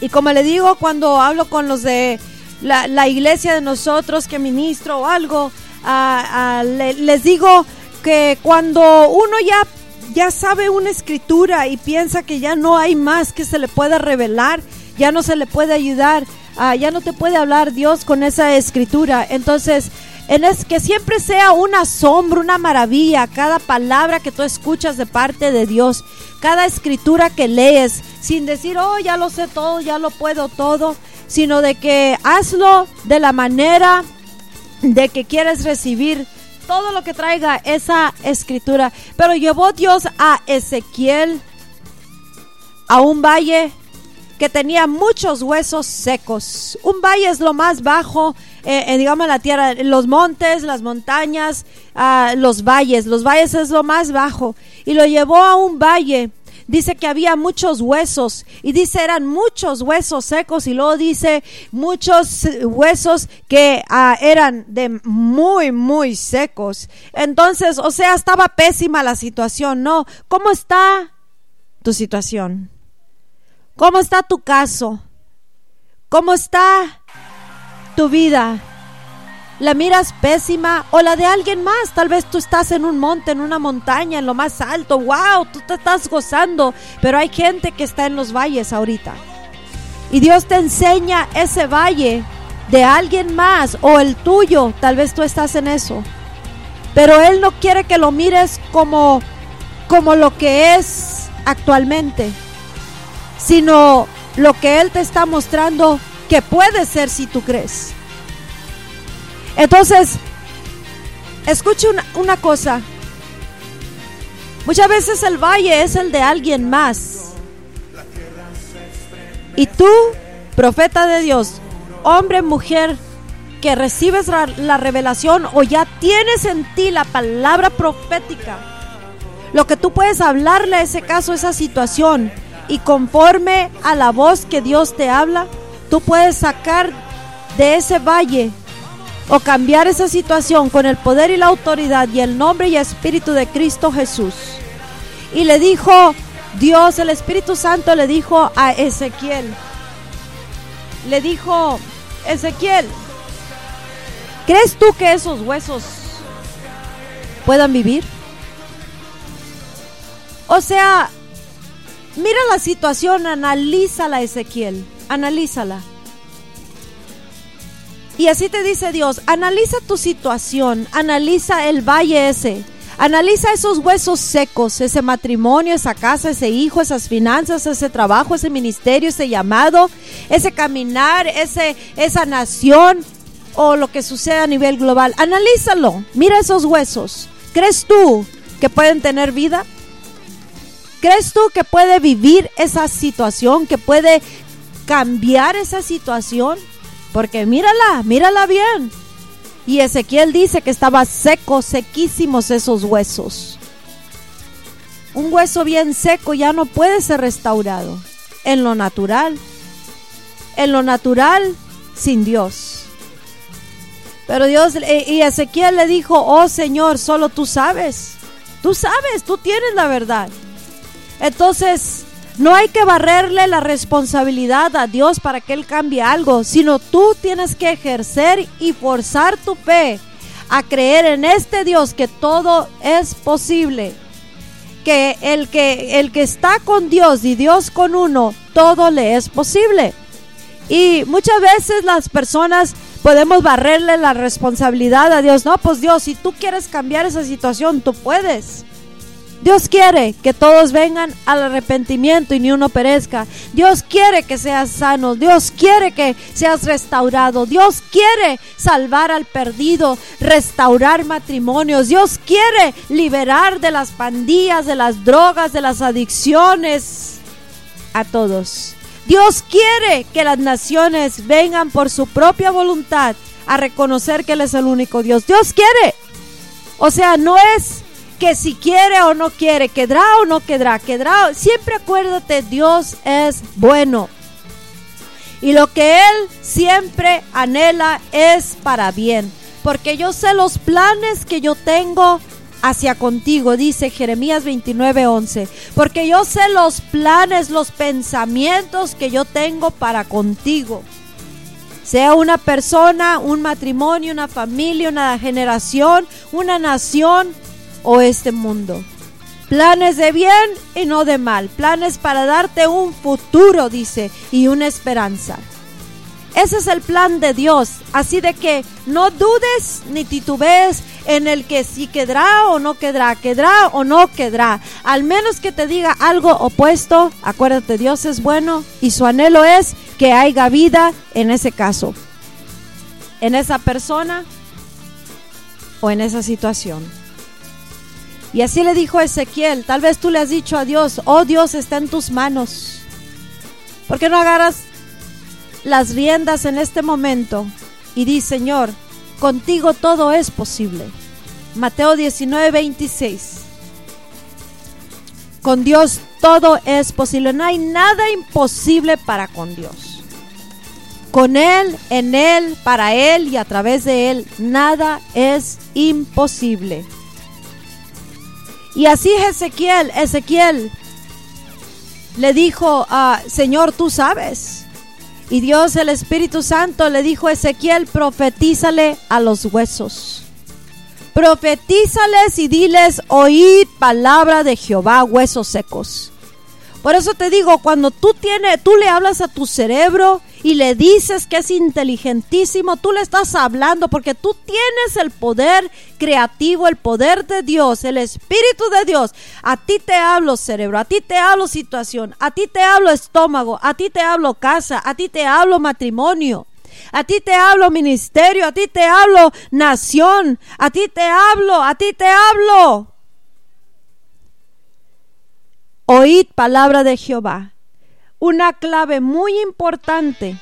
Y como le digo cuando hablo con los de la, iglesia de nosotros que ministro o algo, ah, ah, le- les digo que cuando uno ya, ya sabe una escritura y piensa que ya no hay más que se le pueda revelar, ya no se le puede ayudar, ah, ya no te puede hablar Dios con esa escritura. Entonces, en es que siempre sea un asombro, una maravilla, cada palabra que tú escuchas de parte de Dios, cada escritura que lees, sin decir, oh, ya lo sé todo, ya lo puedo todo, sino de que hazlo de la manera de que quieres recibir todo lo que traiga esa escritura. Pero llevó Dios a Ezequiel a un valle que tenía muchos huesos secos. Un valle es lo más bajo, eh, eh, digamos, la tierra, los montes, las montañas, ah, los valles. Los valles es lo más bajo. Y lo llevó a un valle. Dice que había muchos huesos y dice eran muchos huesos secos y luego dice muchos huesos que ah, eran de muy, muy secos. Entonces, o sea, estaba pésima la situación, ¿no? ¿Cómo está tu situación? ¿Cómo está tu caso? ¿Cómo está tu vida? ¿La miras pésima o la de alguien más? Tal vez tú estás en un monte, en una montaña, en lo más alto. ¡Wow! Tú te estás gozando. Pero hay gente que está en los valles ahorita. Y Dios te enseña ese valle de alguien más o el tuyo. Tal vez tú estás en eso. Pero Él no quiere que lo mires como, como lo que es actualmente sino lo que Él te está mostrando que puede ser si tú crees. Entonces, escuche una, cosa. Muchas veces el valle es el de alguien más. Y tú, profeta de Dios, hombre, mujer, que recibes la, la, revelación o ya tienes en ti la palabra profética, lo que tú puedes hablarle a ese caso, esa situación, y conforme a la voz que Dios te habla, tú puedes sacar de ese valle o cambiar esa situación con el poder y la autoridad y el nombre y espíritu de Cristo Jesús. Y le dijo Dios, el Espíritu Santo le dijo a Ezequiel, le dijo, Ezequiel, ¿crees tú que esos huesos puedan vivir? O sea, Mira la situación, analízala Ezequiel, analízala. Y así te dice Dios, analiza tu situación, analiza el valle ese, analiza esos huesos secos, ese matrimonio, esa casa, ese hijo, esas finanzas, ese trabajo, ese ministerio, ese llamado, ese caminar, ese, esa nación o lo que sucede a nivel global. Analízalo, mira esos huesos. ¿Crees tú que pueden tener vida? ¿Crees tú que puede vivir esa situación, que puede cambiar esa situación? Porque mírala, mírala bien. Y Ezequiel dice que estaba seco, sequísimos esos huesos. Un hueso bien seco ya no puede ser restaurado en lo natural. En lo natural, sin Dios. Pero Dios y Ezequiel le dijo, oh Señor, solo tú sabes. Tú sabes, tú tienes la verdad. Entonces, no hay que barrerle la responsabilidad a Dios para que Él cambie algo, sino tú tienes que ejercer y forzar tu fe a creer en este Dios que todo es posible. Que el que está con Dios y Dios con uno, todo le es posible. Y muchas veces las personas podemos barrerle la responsabilidad a Dios. No, pues Dios, si tú quieres cambiar esa situación, tú puedes. Dios quiere que todos vengan al arrepentimiento y ni uno perezca. Dios quiere que seas sano. Dios quiere que seas restaurado. Dios quiere salvar al perdido, restaurar matrimonios. Dios quiere liberar de las pandillas, de las drogas, de las adicciones a todos. Dios quiere que las naciones vengan por su propia voluntad a reconocer que Él es el único Dios. Dios quiere. O sea, no es que si quiere o no quiere, quedará o no quedará, quedará. Siempre acuérdate, Dios es bueno. Y lo que Él siempre anhela es para bien. Porque yo sé los planes que yo tengo hacia contigo, dice Jeremías 29:11. Porque yo sé los planes, los pensamientos que yo tengo para contigo. Sea una persona, un matrimonio, una familia, una generación, una nación, o este mundo. Planes de bien y no de mal. Planes para darte un futuro, dice, y una esperanza. Ese es el plan de Dios. Así de que no dudes ni titubees en el que si quedará o no quedará, quedará o no quedará. Al menos que te diga algo opuesto, acuérdate, Dios es bueno y su anhelo es que haya vida en ese caso, en esa persona o en esa situación. Y así le dijo Ezequiel, tal vez tú le has dicho a Dios, oh Dios está en tus manos. ¿Por qué no agarras las riendas en este momento y di, Señor, contigo todo es posible? Mateo 19, 26. Con Dios todo es posible. No hay nada imposible para con Dios. Con Él, en Él, para Él y a través de Él, nada es imposible. Y así Ezequiel, Ezequiel le dijo, ah, Señor, tú sabes. Y Dios, el Espíritu Santo, le dijo a Ezequiel, profetízale a los huesos. Profetízales y diles, oíd palabra de Jehová, huesos secos. Por eso te digo, cuando tú tienes, tú le hablas a tu cerebro y le dices que es inteligentísimo, tú le estás hablando porque tú tienes el poder creativo, el poder de Dios, el Espíritu de Dios. A ti te hablo cerebro, a ti te hablo situación, a ti te hablo estómago, a ti te hablo casa, a ti te hablo matrimonio. A ti te hablo ministerio, a ti te hablo nación, a ti te hablo, a ti te hablo. Oíd palabra de Jehová. Una clave muy importante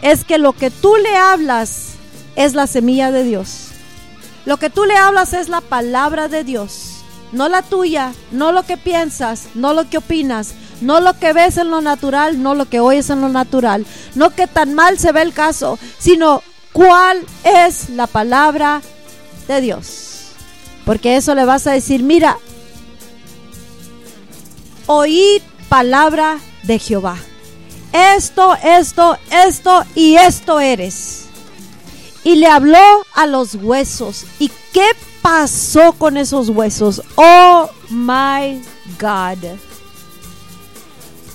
es que lo que tú le hablas es la semilla de Dios. Lo que tú le hablas es la palabra de Dios, no la tuya, no lo que piensas, no lo que opinas, no lo que ves en lo natural, no lo que oyes en lo natural, no que tan mal se ve el caso, sino cuál es la palabra de Dios. Porque eso le vas a decir, mira, oíd palabra de Jehová. Esto, esto, esto y esto eres. Y le habló a los huesos. ¿Y qué pasó con esos huesos? Oh my God.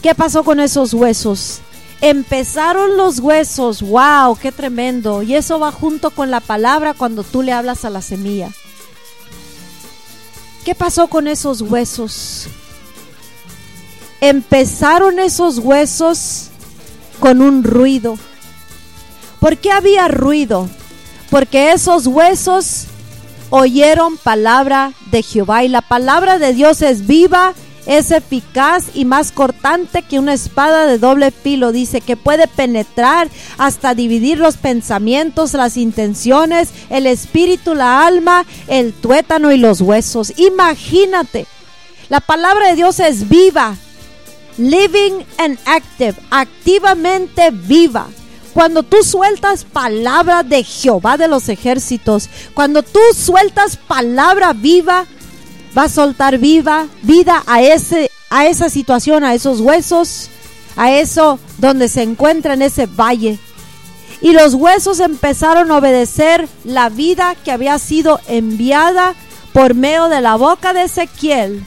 ¿Qué pasó con esos huesos? Empezaron los huesos, wow, qué tremendo. Y eso va junto con la palabra cuando tú le hablas a la semilla. ¿Qué pasó con esos huesos? Empezaron esos huesos con un ruido. ¿Por qué había ruido? Porque esos huesos oyeron palabra de Jehová y la palabra de Dios es viva, es eficaz y más cortante que una espada de doble filo. Dice que puede penetrar hasta dividir los pensamientos, las intenciones, el espíritu, la alma, el tuétano y los huesos. Imagínate, la palabra de Dios es viva, living and active, activamente viva. Cuando tú sueltas palabra de Jehová de los ejércitos, cuando tú sueltas palabra viva, va a soltar viva vida a ese a esa situación, a esos huesos, a eso donde se encuentra en ese valle. Y los huesos empezaron a obedecer la vida que había sido enviada por medio de la boca de Ezequiel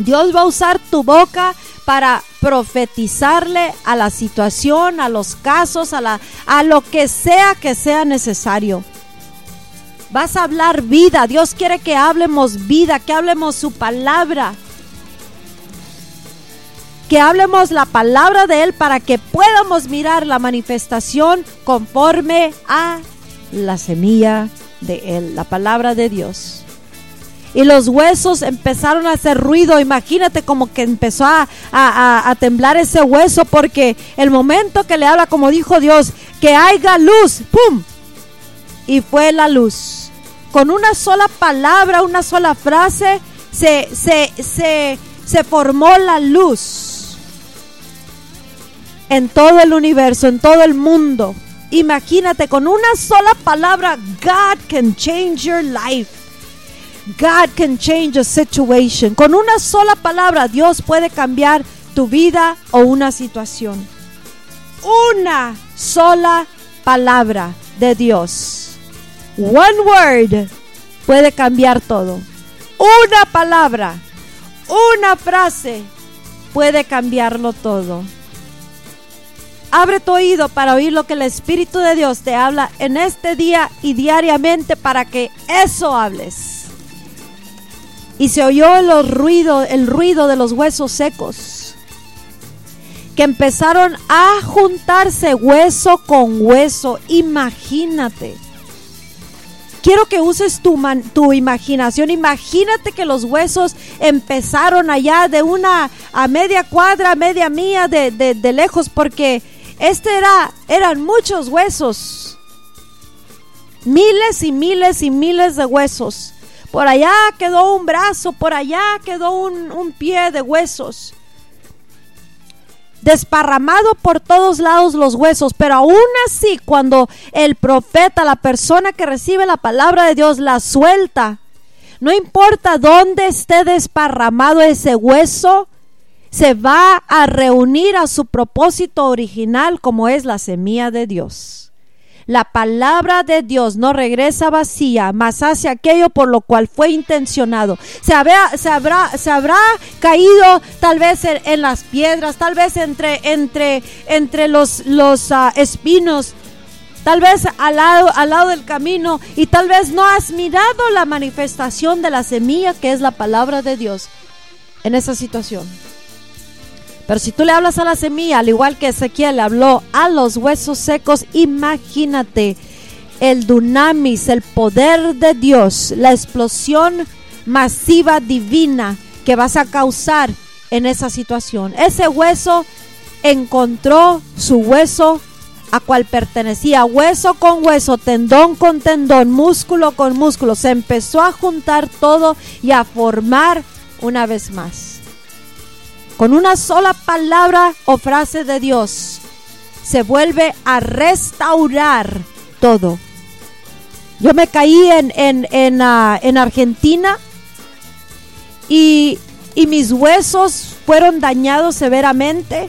Dios va a usar tu boca para profetizarle a la situación, a los casos, a, la, a lo que sea que sea necesario. Vas a hablar vida. Dios quiere que hablemos vida, que hablemos su palabra. Que hablemos la palabra de Él para que podamos mirar la manifestación conforme a la semilla de Él, la palabra de Dios y los huesos empezaron a hacer ruido. Imagínate como que empezó a, temblar ese hueso porque el momento que le habla, como dijo Dios, que haya luz, ¡pum! Y fue la luz. Con una sola palabra, una sola frase, se, se, se, se formó la luz en todo el universo, en todo el mundo. Imagínate, con una sola palabra, God can change your life. God can change a situation. Con una sola palabra Dios puede cambiar tu vida o una situación. Una sola palabra de Dios. One word puede cambiar todo. Una palabra, una frase puede cambiarlo todo. abre tu oído para oír lo que el Espíritu de Dios te habla en este día y diariamente para que eso hables. Y se oyó el ruido, el ruido de los huesos secos que empezaron a juntarse hueso con hueso. Imagínate. Quiero que uses tu, tu imaginación. Imagínate que los huesos empezaron allá de una a media cuadra, media mía de, de- de lejos, porque este era, eran muchos huesos. Miles y miles y miles de huesos. Por allá quedó un brazo, por allá quedó un, un pie de huesos desparramado por todos lados los huesos, pero aún así cuando el profeta, la persona que recibe la palabra de Dios, la suelta, no importa dónde esté desparramado ese hueso, se va a reunir a su propósito original como es la semilla de Dios. La palabra de Dios no regresa vacía, mas hace aquello por lo cual fue intencionado. Se habrá, se habrá, se habrá caído tal vez en, las piedras, tal vez entre, los, ah, espinos, tal vez lado, al lado del camino y tal vez no has mirado la manifestación de la semilla que es la palabra de Dios en esa situación. Pero si tú le hablas a la semilla, al igual que Ezequiel habló a los huesos secos, imagínate el dunamis, el poder de Dios, la explosión masiva divina que vas a causar en esa situación. Ese hueso encontró su hueso a cual pertenecía, hueso con hueso, tendón con tendón, músculo con músculo. Se empezó a juntar todo y a formar una vez más con una sola palabra o frase de Dios, se vuelve a restaurar todo. Yo me caí en, en, en, ah, en Argentina y, y mis huesos fueron dañados severamente.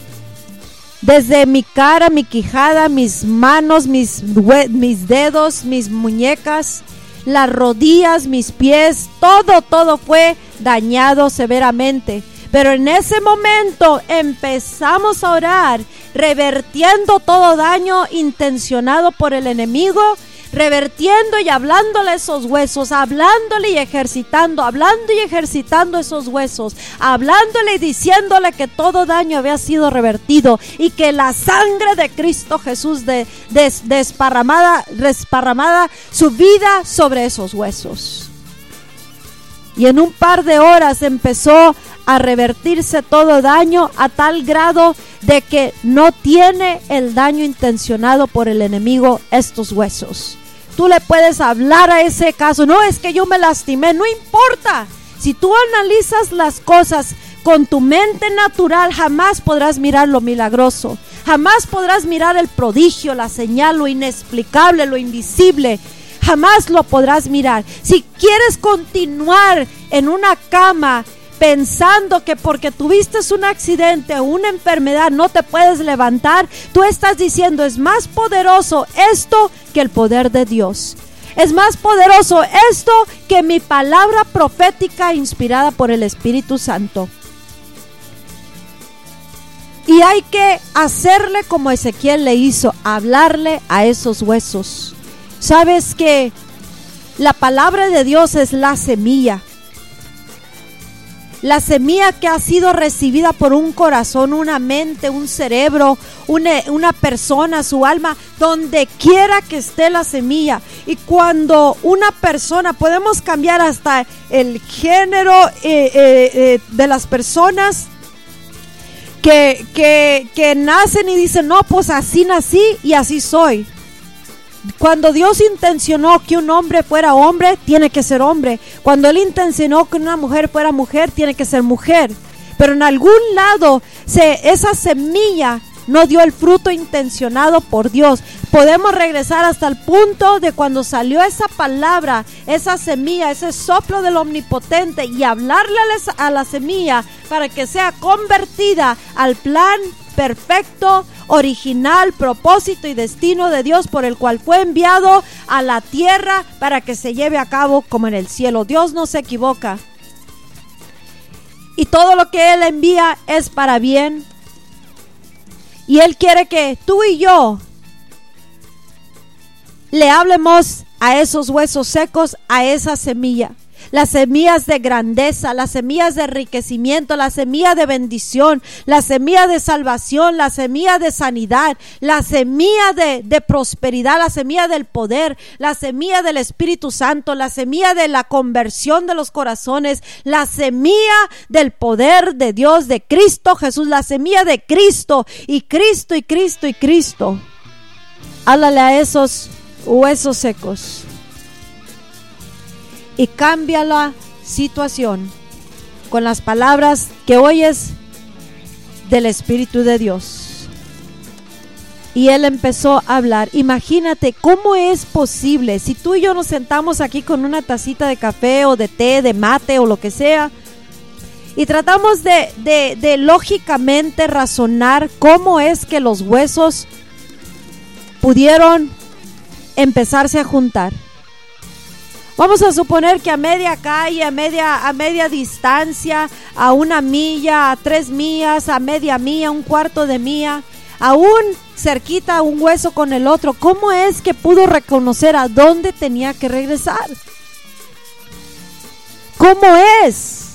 Desde mi cara, mi quijada, mis manos, mis, mis dedos, mis muñecas, las rodillas, mis pies, todo, todo fue dañado severamente. Pero en ese momento empezamos a orar, revertiendo todo daño intencionado por el enemigo, revertiendo y hablándole esos huesos, hablándole y ejercitando, hablando y ejercitando esos huesos, hablándole y diciéndole que todo daño había sido revertido y que la sangre de Cristo Jesús de, des- desparramada, desparramada su vida sobre esos huesos. Y en un par de horas empezó a revertirse todo daño a tal grado de que no tiene el daño intencionado por el enemigo estos huesos. Tú le puedes hablar a ese caso, no es que yo me lastimé, no importa. Si tú analizas las cosas con tu mente natural, jamás podrás mirar lo milagroso, jamás podrás mirar el prodigio, la señal, lo inexplicable, lo invisible jamás lo podrás mirar. Si quieres continuar en una cama pensando que porque tuviste un accidente o una enfermedad no te puedes levantar, tú estás diciendo es más poderoso esto que el poder de Dios. Es más poderoso esto que mi palabra profética inspirada por el Espíritu Santo. Y hay que hacerle como Ezequiel le hizo, hablarle a esos huesos. Sabes que la palabra de Dios es la semilla. La semilla que ha sido recibida por un corazón, una mente, un cerebro, una, una persona, su alma, donde quiera que esté la semilla. Y cuando una persona, podemos cambiar hasta el género eh, eh, eh, de las personas, que, que, que nacen y dicen, no, pues así nací y así soy. Cuando Dios intencionó que un hombre fuera hombre, tiene que ser hombre. Cuando Él intencionó que una mujer fuera mujer, tiene que ser mujer. Pero en algún lado se, esa semilla no dio el fruto intencionado por Dios. Podemos regresar hasta el punto de cuando salió esa palabra, esa semilla, ese soplo del omnipotente y hablarle a la, a la semilla para que sea convertida al plan perfecto, original, propósito y destino de Dios por el cual fue enviado a la tierra para que se lleve a cabo como en el cielo. Dios no se equivoca. Y todo lo que Él envía es para bien. Y Él quiere que tú y yo le hablemos a esos huesos secos, a esa semilla. Las semillas de grandeza, las semillas de enriquecimiento, la semilla de bendición, la semilla de salvación, la semilla de sanidad, la semilla de, prosperidad, la semilla del poder, la semilla del Espíritu Santo, la semilla de la conversión de los corazones, la semilla del poder de Dios, de Cristo Jesús, la semilla de Cristo y Cristo y Cristo y Cristo. Háblale a esos huesos secos y cambia la situación con las palabras que oyes del Espíritu de Dios. Y él empezó a hablar. Imagínate cómo es posible si tú y yo nos sentamos aquí con una tacita de café o de té, de mate o lo que sea, y tratamos de, de, lógicamente razonar cómo es que los huesos pudieron empezarse a juntar. Vamos a suponer que a media calle, a media, a media distancia, a una milla, a tres millas, a media milla, un cuarto de milla, aún cerquita un hueso con el otro, ¿cómo es que pudo reconocer a dónde tenía que regresar? ¿Cómo es?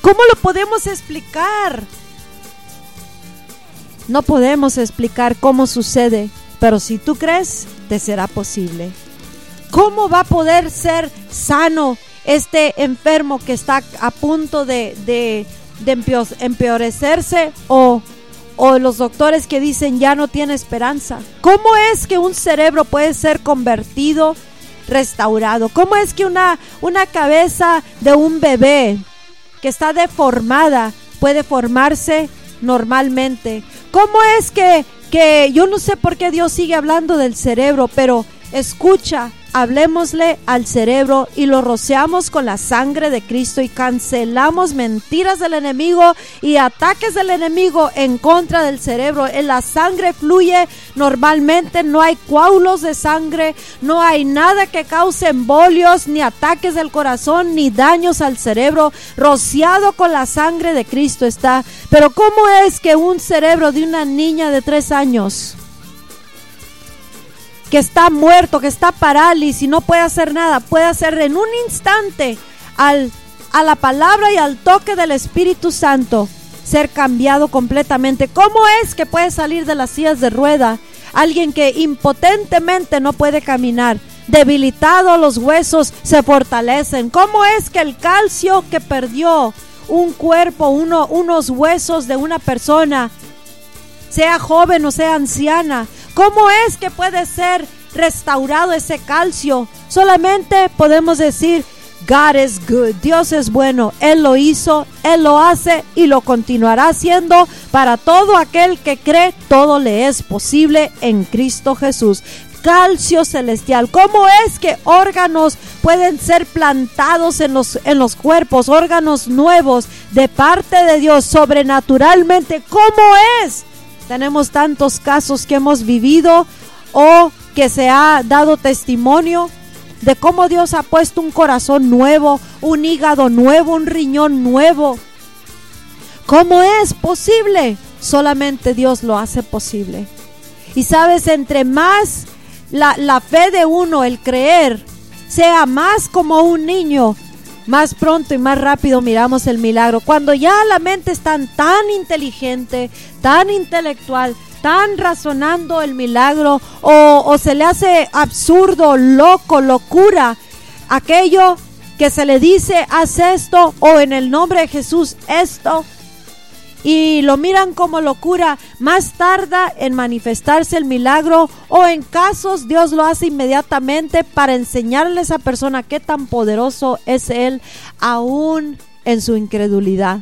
¿Cómo lo podemos explicar? No podemos explicar cómo sucede, pero si tú crees, te será posible. ¿Cómo va a poder ser sano este enfermo que está a punto de, de, de empeo- empeorecerse o, o los doctores que dicen ya no tiene esperanza? ¿Cómo es que un cerebro puede ser convertido, restaurado? ¿Cómo es que una, una cabeza de un bebé que está deformada puede formarse normalmente? ¿Cómo es que, que yo no sé por qué Dios sigue hablando del cerebro, pero escucha, hablemosle al cerebro y lo rociamos con la sangre de Cristo y cancelamos mentiras del enemigo y ataques del enemigo en contra del cerebro. En la sangre fluye normalmente, no hay coágulos de sangre, no hay nada que cause embolios, ni ataques del corazón, ni daños al cerebro. Rociado con la sangre de Cristo está. Pero ¿cómo es que un cerebro de una niña de tres años que está muerto, que está parálisis y no puede hacer nada, puede hacer en un instante al, a la palabra y al toque del Espíritu Santo ser cambiado completamente. ¿Cómo es que puede salir de las sillas de rueda alguien que impotentemente no puede caminar? Debilitado los huesos se fortalecen. ¿Cómo es que el calcio que perdió un cuerpo, uno, unos huesos de una persona, sea joven o sea anciana, ¿cómo es que puede ser restaurado ese calcio? Solamente podemos decir, God is good, Dios es bueno, Él lo hizo, Él lo hace y lo continuará haciendo para todo aquel que cree, todo le es posible en Cristo Jesús. Calcio celestial, ¿cómo es que órganos pueden ser plantados en los, en los cuerpos, órganos nuevos de parte de Dios sobrenaturalmente? ¿Cómo es? Tenemos tantos casos que hemos vivido o que se ha dado testimonio de cómo Dios ha puesto un corazón nuevo, un hígado nuevo, un riñón nuevo. ¿Cómo es posible? Solamente Dios lo hace posible. Y sabes, entre más la, fe de uno, el creer, sea más como un niño, más pronto y más rápido miramos el milagro. Cuando ya la mente es tan, inteligente, tan intelectual, tan razonando el milagro, o, o se le hace absurdo, loco, locura, aquello que se le dice, haz esto, o en el nombre de Jesús, esto, y lo miran como locura, más tarda en manifestarse el milagro o en casos Dios lo hace inmediatamente para enseñarle a esa persona qué tan poderoso es Él aún en su incredulidad.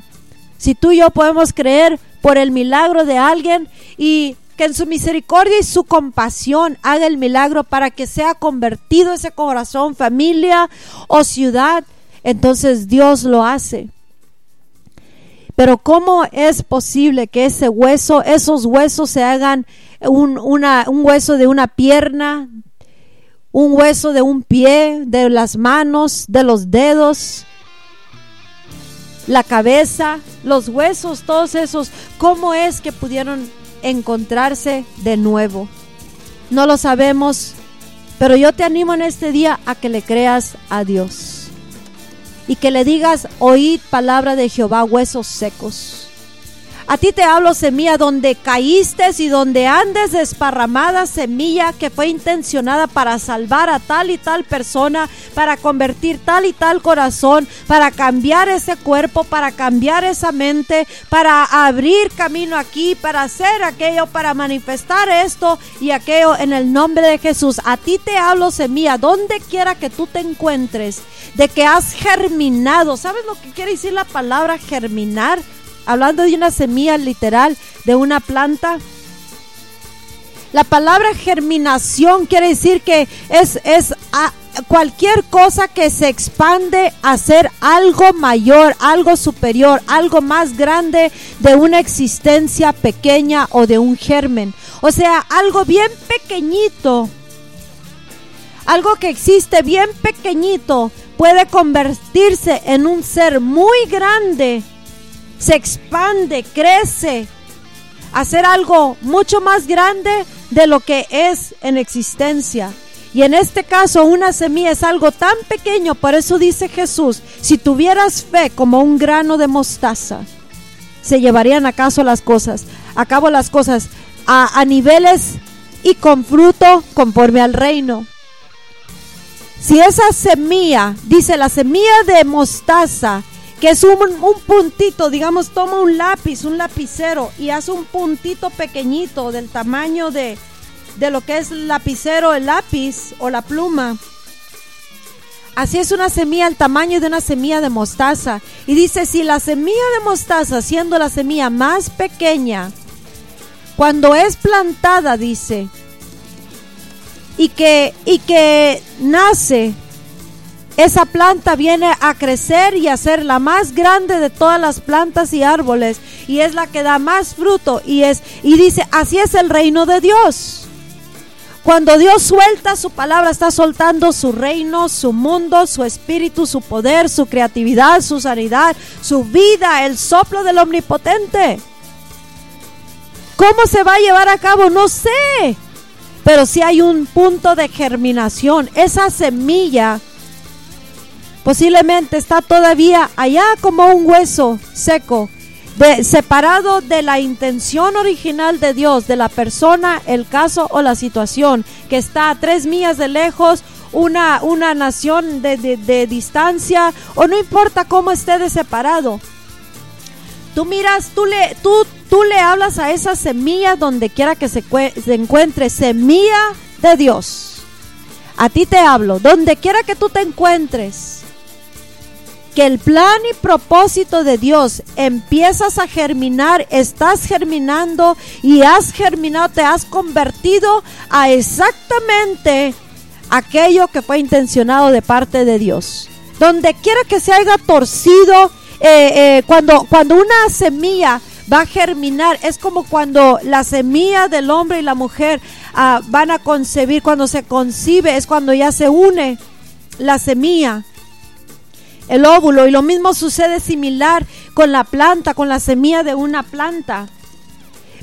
Si tú y yo podemos creer por el milagro de alguien y que en su misericordia y su compasión haga el milagro para que sea convertido ese corazón, familia o ciudad, entonces Dios lo hace. Pero ¿cómo es posible que ese hueso, esos huesos se hagan un, un hueso de una pierna, un hueso de un pie, de las manos, de los dedos, la cabeza, los huesos, todos esos? ¿Cómo es que pudieron encontrarse de nuevo. No lo sabemos, pero yo te animo en este día a que le creas a Dios y que le digas, oíd palabra de Jehová, huesos secos. A ti te hablo semilla donde caíste y donde andes desparramada semilla que fue intencionada para salvar a tal y tal persona, para convertir tal y tal corazón, para cambiar ese cuerpo, para cambiar esa mente, para abrir camino aquí, para hacer aquello, para manifestar esto y aquello en el nombre de Jesús. A ti te hablo semilla, donde quiera que tú te encuentres, de que has germinado. ¿Sabes lo que quiere decir la palabra germinar? Hablando de una semilla literal de una planta. La palabra germinación quiere decir que es, es cualquier cosa que se expande a ser algo mayor, algo superior, algo más grande de una existencia pequeña o de un germen. O sea, algo bien pequeñito, algo que existe bien pequeñito, puede convertirse en un ser muy grande se expande, crece, hacer algo mucho más grande de lo que es en existencia. Y en este caso una semilla es algo tan pequeño, por eso dice Jesús, si tuvieras fe como un grano de mostaza, se llevarían a caso las cosas, a cabo las cosas a niveles y con fruto conforme al reino. Si esa semilla, dice la semilla de mostaza, que es un, puntito, digamos, toma un lápiz, un lapicero y hace un puntito pequeñito del tamaño de, de lo que es el lapicero, el lápiz o la pluma. Así es una semilla el tamaño de una semilla de mostaza. Y dice, si la semilla de mostaza, siendo la semilla más pequeña, cuando es plantada, dice, y que, y que nace, esa planta viene a crecer y a ser la más grande de todas las plantas y árboles y es la que da más fruto y es y dice, así es el reino de Dios. Cuando Dios suelta su palabra, está soltando su reino, su mundo, su espíritu, su poder, su creatividad, su sanidad, su vida, el soplo del omnipotente. ¿Cómo se va a llevar a cabo? No sé. Pero si hay un punto de germinación, esa semilla Posiblemente está todavía allá como un hueso seco, separado de la intención original de Dios, de la persona, el caso o la situación, que está a tres millas de lejos, una, una nación de, distancia, o no importa cómo esté de separado. Tú miras, tú le, tú, tú le hablas a esa semilla donde quiera que se, se encuentre, semilla de Dios. A ti te hablo, donde quiera que tú te encuentres que el plan y propósito de Dios empiezas a germinar, estás germinando y has germinado, te has convertido a exactamente aquello que fue intencionado de parte de Dios. Donde quiera que se haya torcido, eh, eh, cuando, cuando una semilla va a germinar, es como cuando la semilla del hombre y la mujer ah, van a concebir, cuando se concibe, es cuando ya se une la semilla el óvulo y lo mismo sucede similar con la planta, con la semilla de una planta.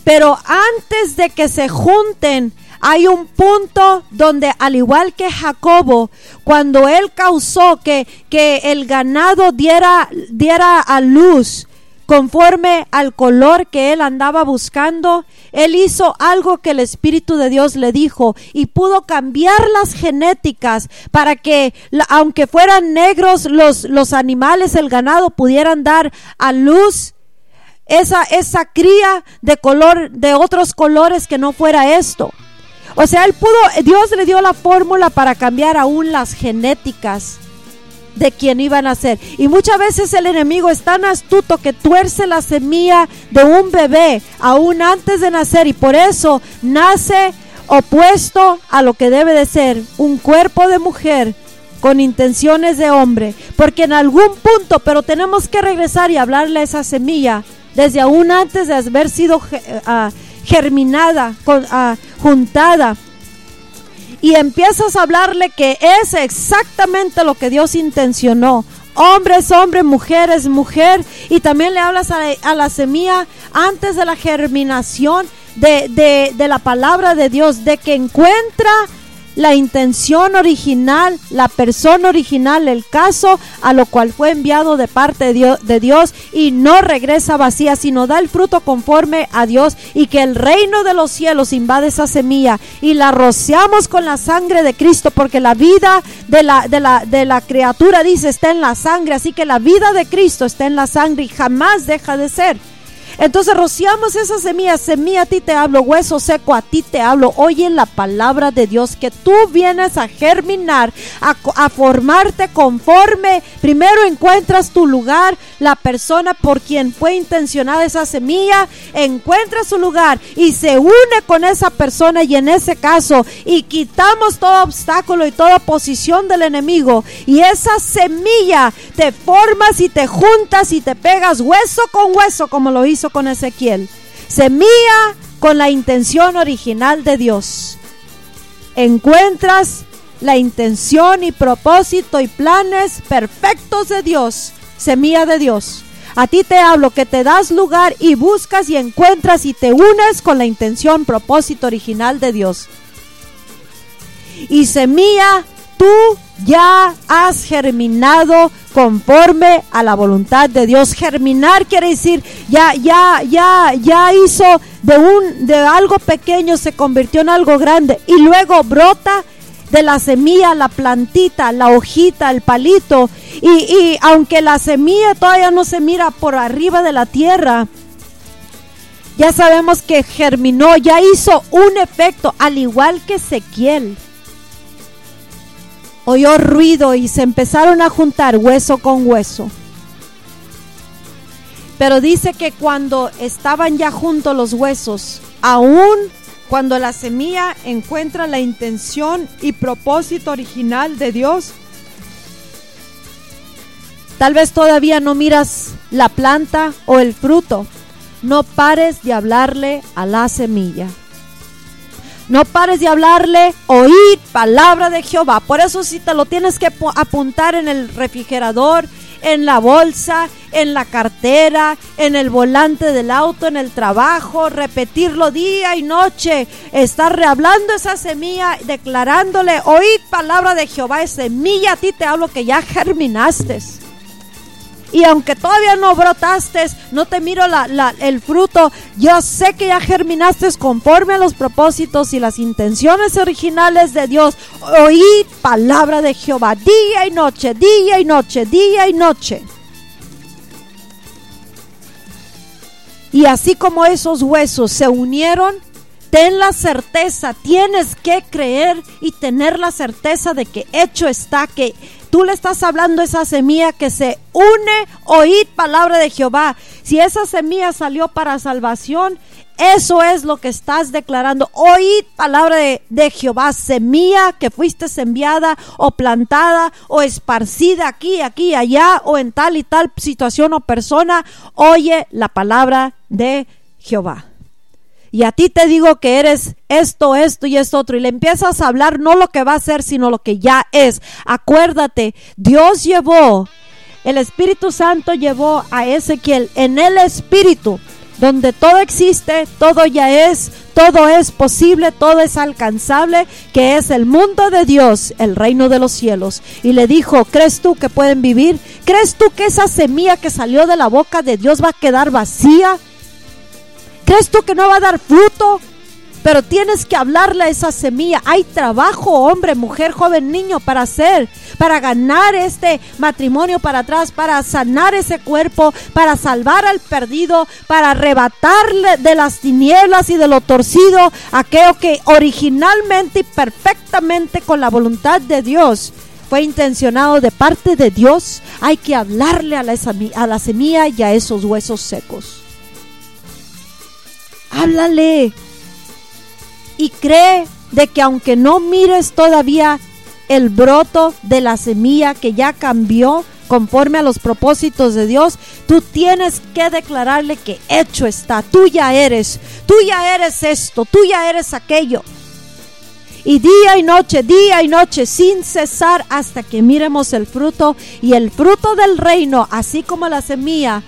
Pero antes de que se junten, hay un punto donde, al igual que Jacobo, cuando él causó que, que el ganado diera, diera a luz, conforme al color que él andaba buscando, él hizo algo que el Espíritu de Dios le dijo y pudo cambiar las genéticas para que, aunque fueran negros los, los animales, el ganado, pudieran dar a luz esa, esa cría de color, de otros colores que no fuera esto. O sea, él pudo, Dios le dio la fórmula para cambiar aún las genéticas de quien iban a ser. Y muchas veces el enemigo es tan astuto que tuerce la semilla de un bebé aún antes de nacer y por eso nace opuesto a lo que debe de ser un cuerpo de mujer con intenciones de hombre, porque en algún punto, pero tenemos que regresar y hablarle a esa semilla desde aún antes de haber sido ah, germinada, ah, juntada y empiezas a hablarle que es exactamente lo que Dios intencionó. Hombres, hombre, mujeres, mujer. Y también le hablas a, la semilla antes de la germinación de, de la palabra de Dios, de que encuentra la intención original, la persona original, el caso a lo cual fue enviado de parte de Dios, y no regresa vacía, sino da el fruto conforme a Dios y que el reino de los cielos invade esa semilla y la rociamos con la sangre de Cristo porque la vida de la, de la, de la criatura dice está en la sangre, así que la vida de Cristo está en la sangre y jamás deja de ser. Entonces rociamos esa semilla, semilla a ti te hablo, hueso seco a ti te hablo. Oye la palabra de Dios que tú vienes a germinar, a, a, formarte conforme. Primero encuentras tu lugar, la persona por quien fue intencionada esa semilla, encuentra su lugar y se une con esa persona y en ese caso y quitamos todo obstáculo y toda posición del enemigo y esa semilla te formas y te juntas y te pegas hueso con hueso como lo hizo con Ezequiel. Semilla con la intención original de Dios. Encuentras la intención y propósito y planes perfectos de Dios. Semilla de Dios. A ti te hablo que te das lugar y buscas y encuentras y te unes con la intención, propósito original de Dios. Y semilla, tú ya has germinado conforme a la voluntad de Dios. Germinar quiere decir ya ya ya ya hizo de un de algo pequeño se convirtió en algo grande y luego brota de la semilla, la plantita, la hojita, el palito. Y, y, aunque la semilla todavía no se mira por arriba de la tierra, ya sabemos que germinó, ya hizo un efecto, al igual que Ezequiel oyó ruido y se empezaron a juntar hueso con hueso. Pero dice que cuando estaban ya juntos los huesos, aún cuando la semilla encuentra la intención y propósito original de Dios, tal vez todavía no miras la planta o el fruto, no pares de hablarle a la semilla. No pares de hablarle, oíd palabra de Jehová. Por eso si te lo tienes que apuntar en el refrigerador, en la bolsa, en la cartera, en el volante del auto, en el trabajo, repetirlo día y noche, estar rehablando esa semilla, declarándole, oíd palabra de Jehová, es semilla, a ti te hablo que ya germinaste. Y aunque todavía no brotaste, no te miro el fruto, yo sé que ya germinaste conforme a los propósitos y las intenciones originales de Dios. Oíd palabra de Jehová día y noche, día y noche, día y noche. Y así como esos huesos se unieron, ten la certeza, tienes que creer y tener la certeza de que hecho está, que tú le estás hablando esa semilla que se une, oíd palabra de Jehová. Si esa semilla salió para salvación, eso es lo que estás declarando. Oíd palabra de, de, Jehová, semilla que fuiste enviada o plantada o esparcida aquí, aquí, allá o en tal y tal situación o persona. Oye la palabra de Jehová. Y a ti te digo que eres esto, esto y esto otro. Y le empiezas a hablar no lo que va a ser, sino lo que ya es. Acuérdate, Dios llevó, el Espíritu Santo llevó a Ezequiel en el Espíritu donde todo existe, todo ya es, todo es posible, todo es alcanzable, que es el mundo de Dios, el reino de los cielos. Y le dijo, ¿crees tú que pueden vivir? ¿Crees tú que esa semilla que salió de la boca de Dios va a quedar vacía? ¿Crees tú que no va a dar fruto? Pero tienes que hablarle a esa semilla. Hay trabajo, hombre, mujer, joven, niño, para hacer, para ganar este matrimonio para atrás, para sanar ese cuerpo, para salvar al perdido, para arrebatarle de las tinieblas y de lo torcido aquello que originalmente y perfectamente con la voluntad de Dios fue intencionado de parte de Dios. Hay que hablarle a la, a la semilla y a esos huesos secos. Háblale. Y cree de que aunque no mires todavía el broto de la semilla que ya cambió conforme a los propósitos de Dios, tú tienes que declararle que hecho está, tú ya eres, tú ya eres esto, tú ya eres aquello. Y día y noche, día y noche, sin cesar hasta que miremos el fruto. Y el fruto del reino, así como la semilla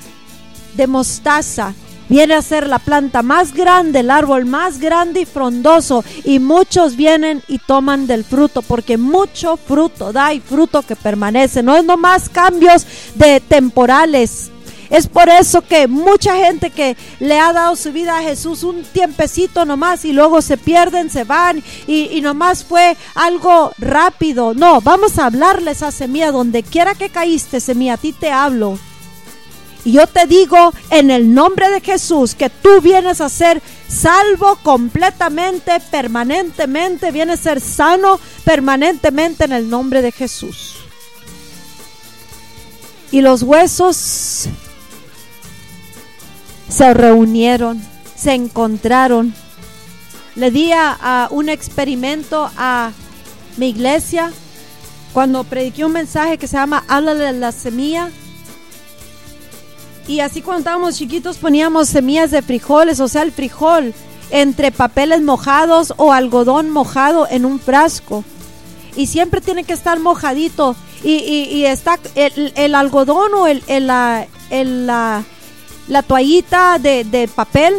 de mostaza viene a ser la planta más grande, el árbol más grande y frondoso, y muchos vienen y toman del fruto, porque mucho fruto da y fruto que permanece. No es nomás cambios de temporales. Es por eso que mucha gente que le ha dado su vida a Jesús un tiempecito nomás y luego se pierden, se van y, nomás fue algo rápido. No, vamos a hablarle esa semilla donde quiera que caíste, semilla, a ti te hablo. Y yo te digo en el nombre de Jesús que tú vienes a ser salvo completamente, permanentemente, vienes a ser sano permanentemente en el nombre de Jesús. Y los huesos se reunieron, se encontraron. Le di a, un experimento a mi iglesia cuando prediqué un mensaje que se llama Háblale la semilla. Y así cuando estábamos chiquitos poníamos semillas de frijoles, o sea, el frijol entre papeles mojados o algodón mojado en un frasco. Y siempre tiene que estar mojadito. Y, y- y está el, el algodón o el, el- la, la, la toallita de, de papel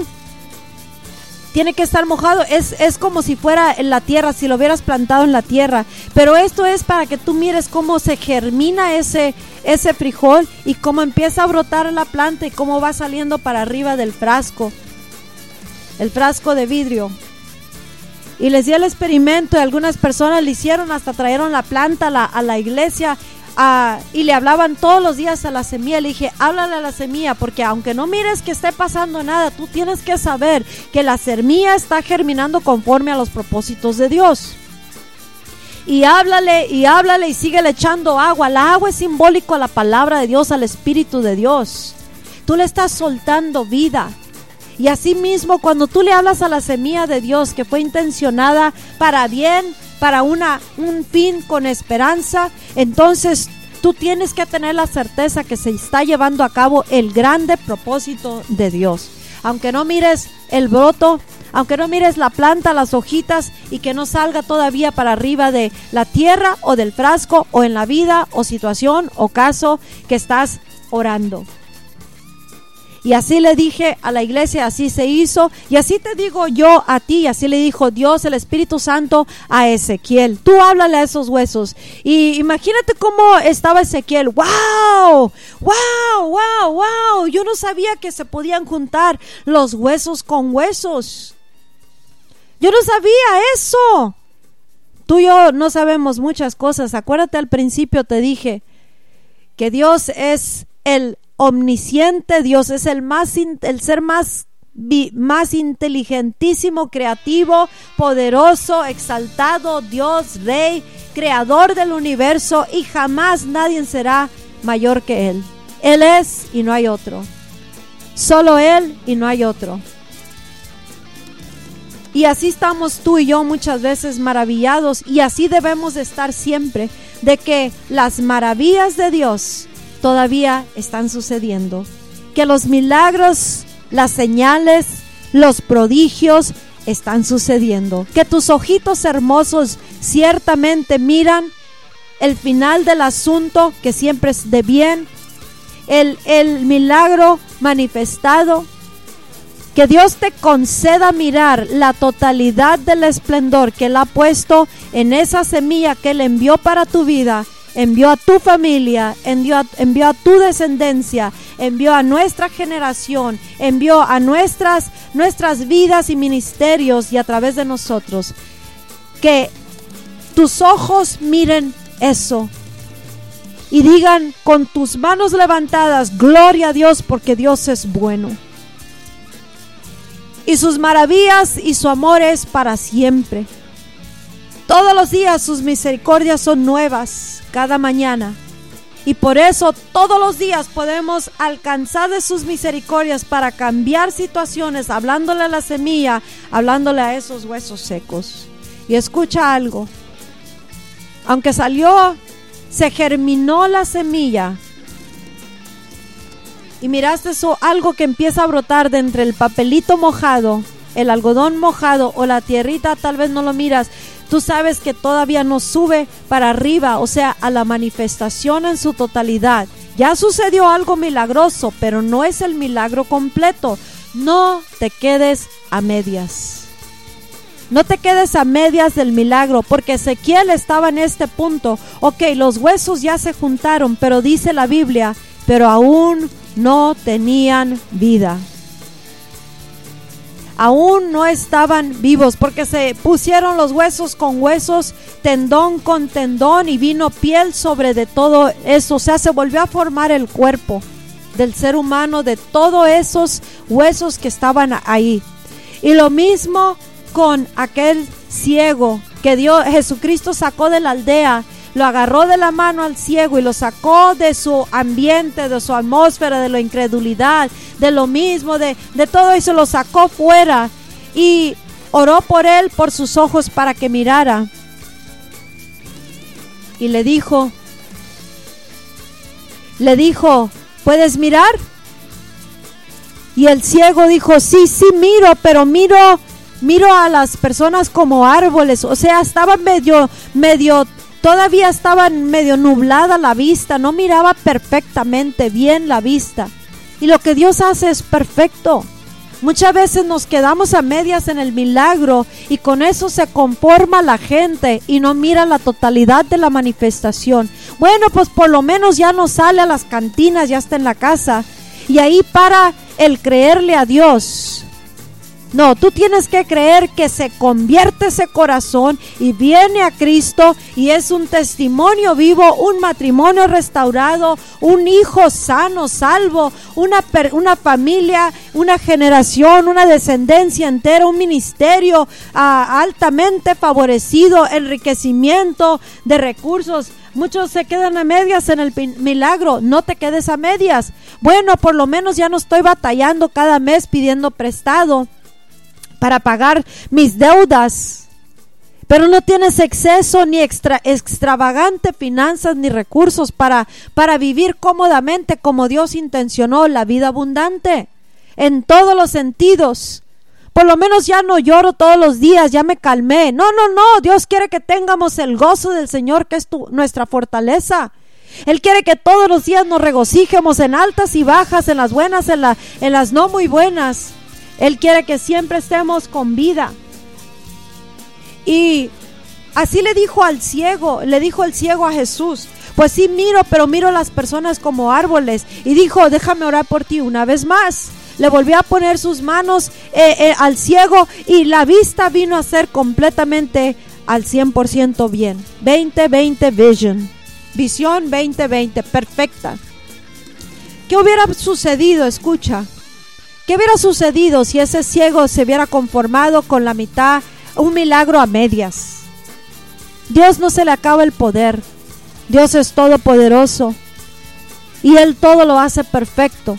tiene que estar mojado. Es, es como si fuera en la tierra, si lo hubieras plantado en la tierra. Pero esto es para que tú mires cómo se germina ese, ese frijol y cómo empieza a brotar la planta y cómo va saliendo para arriba del frasco. El frasco de vidrio. Y les di el experimento y algunas personas le hicieron, hasta trajeron la planta la, a la iglesia ah, y le hablaban todos los días a la semilla. Le dije, háblale a la semilla, porque aunque no mires que esté pasando nada, tú tienes que saber que la semilla está germinando conforme a los propósitos de Dios. Y háblale y háblale y sigue echando agua. La agua es simbólico a la palabra de Dios, al Espíritu de Dios. Tú le estás soltando vida. Y así mismo cuando tú le hablas a la semilla de Dios que fue intencionada para bien, para una, un fin con esperanza, entonces tú tienes que tener la certeza que se está llevando a cabo el grande propósito de Dios. Aunque no mires el broto, aunque no mires la planta, las hojitas y que no salga todavía para arriba de la tierra o del frasco o en la vida o situación o caso que estás orando. Y así le dije a la iglesia, así se hizo. Y así te digo yo a ti, así le dijo Dios, el Espíritu Santo, a Ezequiel. Tú háblale a esos huesos. Y imagínate cómo estaba Ezequiel. ¡Wow! ¡Wow! ¡Wow! ¡Wow! Yo no sabía que se podían juntar los huesos con huesos. Yo no sabía eso. Tú y yo no sabemos muchas cosas. Acuérdate al principio te dije que Dios es el omnisciente, Dios es el más el ser más más inteligentísimo, creativo, poderoso, exaltado, Dios, rey, creador del universo y jamás nadie será mayor que él. Él es y no hay otro. Solo él y no hay otro. Y así estamos tú y yo muchas veces maravillados y así debemos de estar siempre de que las maravillas de Dios todavía están sucediendo. Que los milagros, las señales, los prodigios están sucediendo. Que tus ojitos hermosos ciertamente miran el final del asunto que siempre es de bien. El, el milagro manifestado que Dios te conceda mirar la totalidad del esplendor que Él ha puesto en esa semilla que Él envió para tu vida, envió a tu familia, envió a, envió a tu descendencia, envió a nuestra generación, envió a nuestras, nuestras vidas y ministerios y a través de nosotros. Que tus ojos miren eso y digan con tus manos levantadas, gloria a Dios porque Dios es bueno y sus maravillas y su amor es para siempre. Todos los días sus misericordias son nuevas, cada mañana. Y por eso todos los días podemos alcanzar de sus misericordias para cambiar situaciones, hablándole a la semilla, hablándole a esos huesos secos. Y escucha algo. Aunque salió, se germinó la semilla, y miraste eso, algo que empieza a brotar de entre el papelito mojado, el algodón mojado o la tierrita, tal vez no lo miras, tú sabes que todavía no sube para arriba, o sea, a la manifestación en su totalidad. Ya sucedió algo milagroso, pero no es el milagro completo. no te quedes a medias. No te quedes a medias del milagro, porque Ezequiel estaba en este punto. Ok, los huesos ya se juntaron, pero dice la Biblia, pero aún no tenían vida. Aún no estaban vivos, porque se pusieron los huesos con huesos, tendón con tendón, y vino piel sobre de todo eso. O sea, se volvió a formar el cuerpo del ser humano, de todos esos huesos que estaban ahí. Y lo mismo con aquel ciego que Dios, Jesucristo sacó de la aldea, lo agarró de la mano al ciego y lo sacó de su ambiente, de su atmósfera, de la incredulidad, de lo mismo, de, de todo eso, lo sacó fuera y oró por él, por sus ojos, para que mirara. Y le dijo, le dijo, ¿puedes mirar? Y el ciego dijo, sí, sí miro, pero miro miro a las personas como árboles, o sea, estaba medio, medio, todavía estaba medio nublada la vista, no miraba perfectamente bien la vista. Y lo que Dios hace es perfecto. Muchas veces nos quedamos a medias en el milagro y con eso se conforma la gente y no mira la totalidad de la manifestación. Bueno, pues por lo menos ya no sale a las cantinas, ya está en la casa. Y ahí para el creerle a Dios. No, tú tienes que creer que se convierte ese corazón y viene a Cristo y es un testimonio vivo, un matrimonio restaurado, un hijo sano, salvo, una, una familia, una generación, una descendencia entera, un ministerio ah, altamente favorecido, enriquecimiento de recursos. Muchos se quedan a medias en el milagro. No te quedes a medias. Bueno, por lo menos ya no estoy batallando cada mes pidiendo prestado para pagar mis deudas. Pero no tienes exceso ni extra, extravagante finanzas ni recursos para, para vivir cómodamente como Dios intencionó la vida abundante. En todos los sentidos. Por lo menos ya no lloro todos los días, ya me calmé. No, no, no. Dios quiere que tengamos el gozo del Señor, que es nuestra fortaleza. Él quiere que todos los días nos regocijemos en altas y bajas, en las buenas, en, en las no muy buenas. Él quiere que siempre estemos con vida. Y así le dijo al ciego, le dijo el ciego a Jesús, pues sí miro, pero miro a las personas como árboles. Y dijo, déjame orar por ti una vez más. Le volvió a poner sus manos eh, eh, al ciego y la vista vino a ser completamente al 100% bien. 2020 vision. Visión 2020, perfecta. ¿Qué hubiera sucedido? Escucha. ¿Qué hubiera sucedido si ese ciego se hubiera conformado con la mitad, un milagro a medias? Dios no se le acaba el poder. Dios es todopoderoso. Y Él todo lo hace perfecto.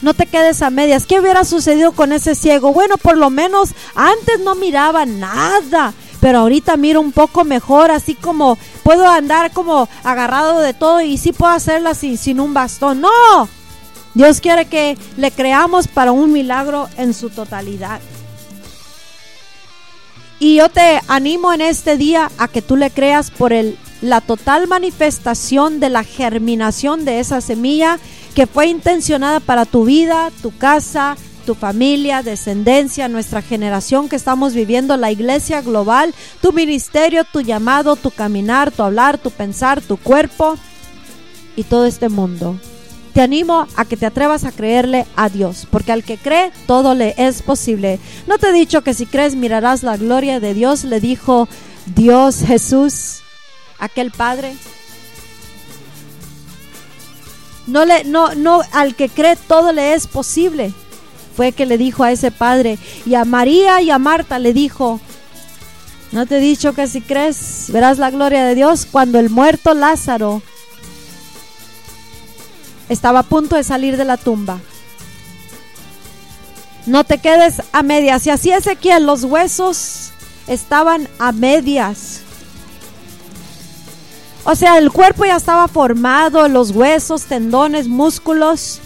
No te quedes a medias. ¿Qué hubiera sucedido con ese ciego? Bueno, por lo menos antes no miraba nada. Pero ahorita miro un poco mejor, así como puedo andar como agarrado de todo y sí puedo hacerla sin, sin un bastón. No, Dios quiere que le creamos para un milagro en su totalidad. Y yo te animo en este día a que tú le creas por el, la total manifestación de la germinación de esa semilla que fue intencionada para tu vida, tu casa, tu familia, descendencia, nuestra generación que estamos viviendo, la iglesia global, tu ministerio, tu llamado, tu caminar, tu hablar, tu pensar, tu cuerpo y todo este mundo te animo a que te atrevas a creerle a Dios, porque al que cree todo le es posible. ¿No te he dicho que si crees mirarás la gloria de Dios? Le dijo Dios Jesús, aquel Padre. No le no no al que cree todo le es posible. Fue que le dijo a ese padre y a María y a Marta le dijo, ¿no te he dicho que si crees verás la gloria de Dios cuando el muerto Lázaro estaba a punto de salir de la tumba. No te quedes a medias. Y así Ezequiel, los huesos estaban a medias. O sea, el cuerpo ya estaba formado, los huesos, tendones, músculos.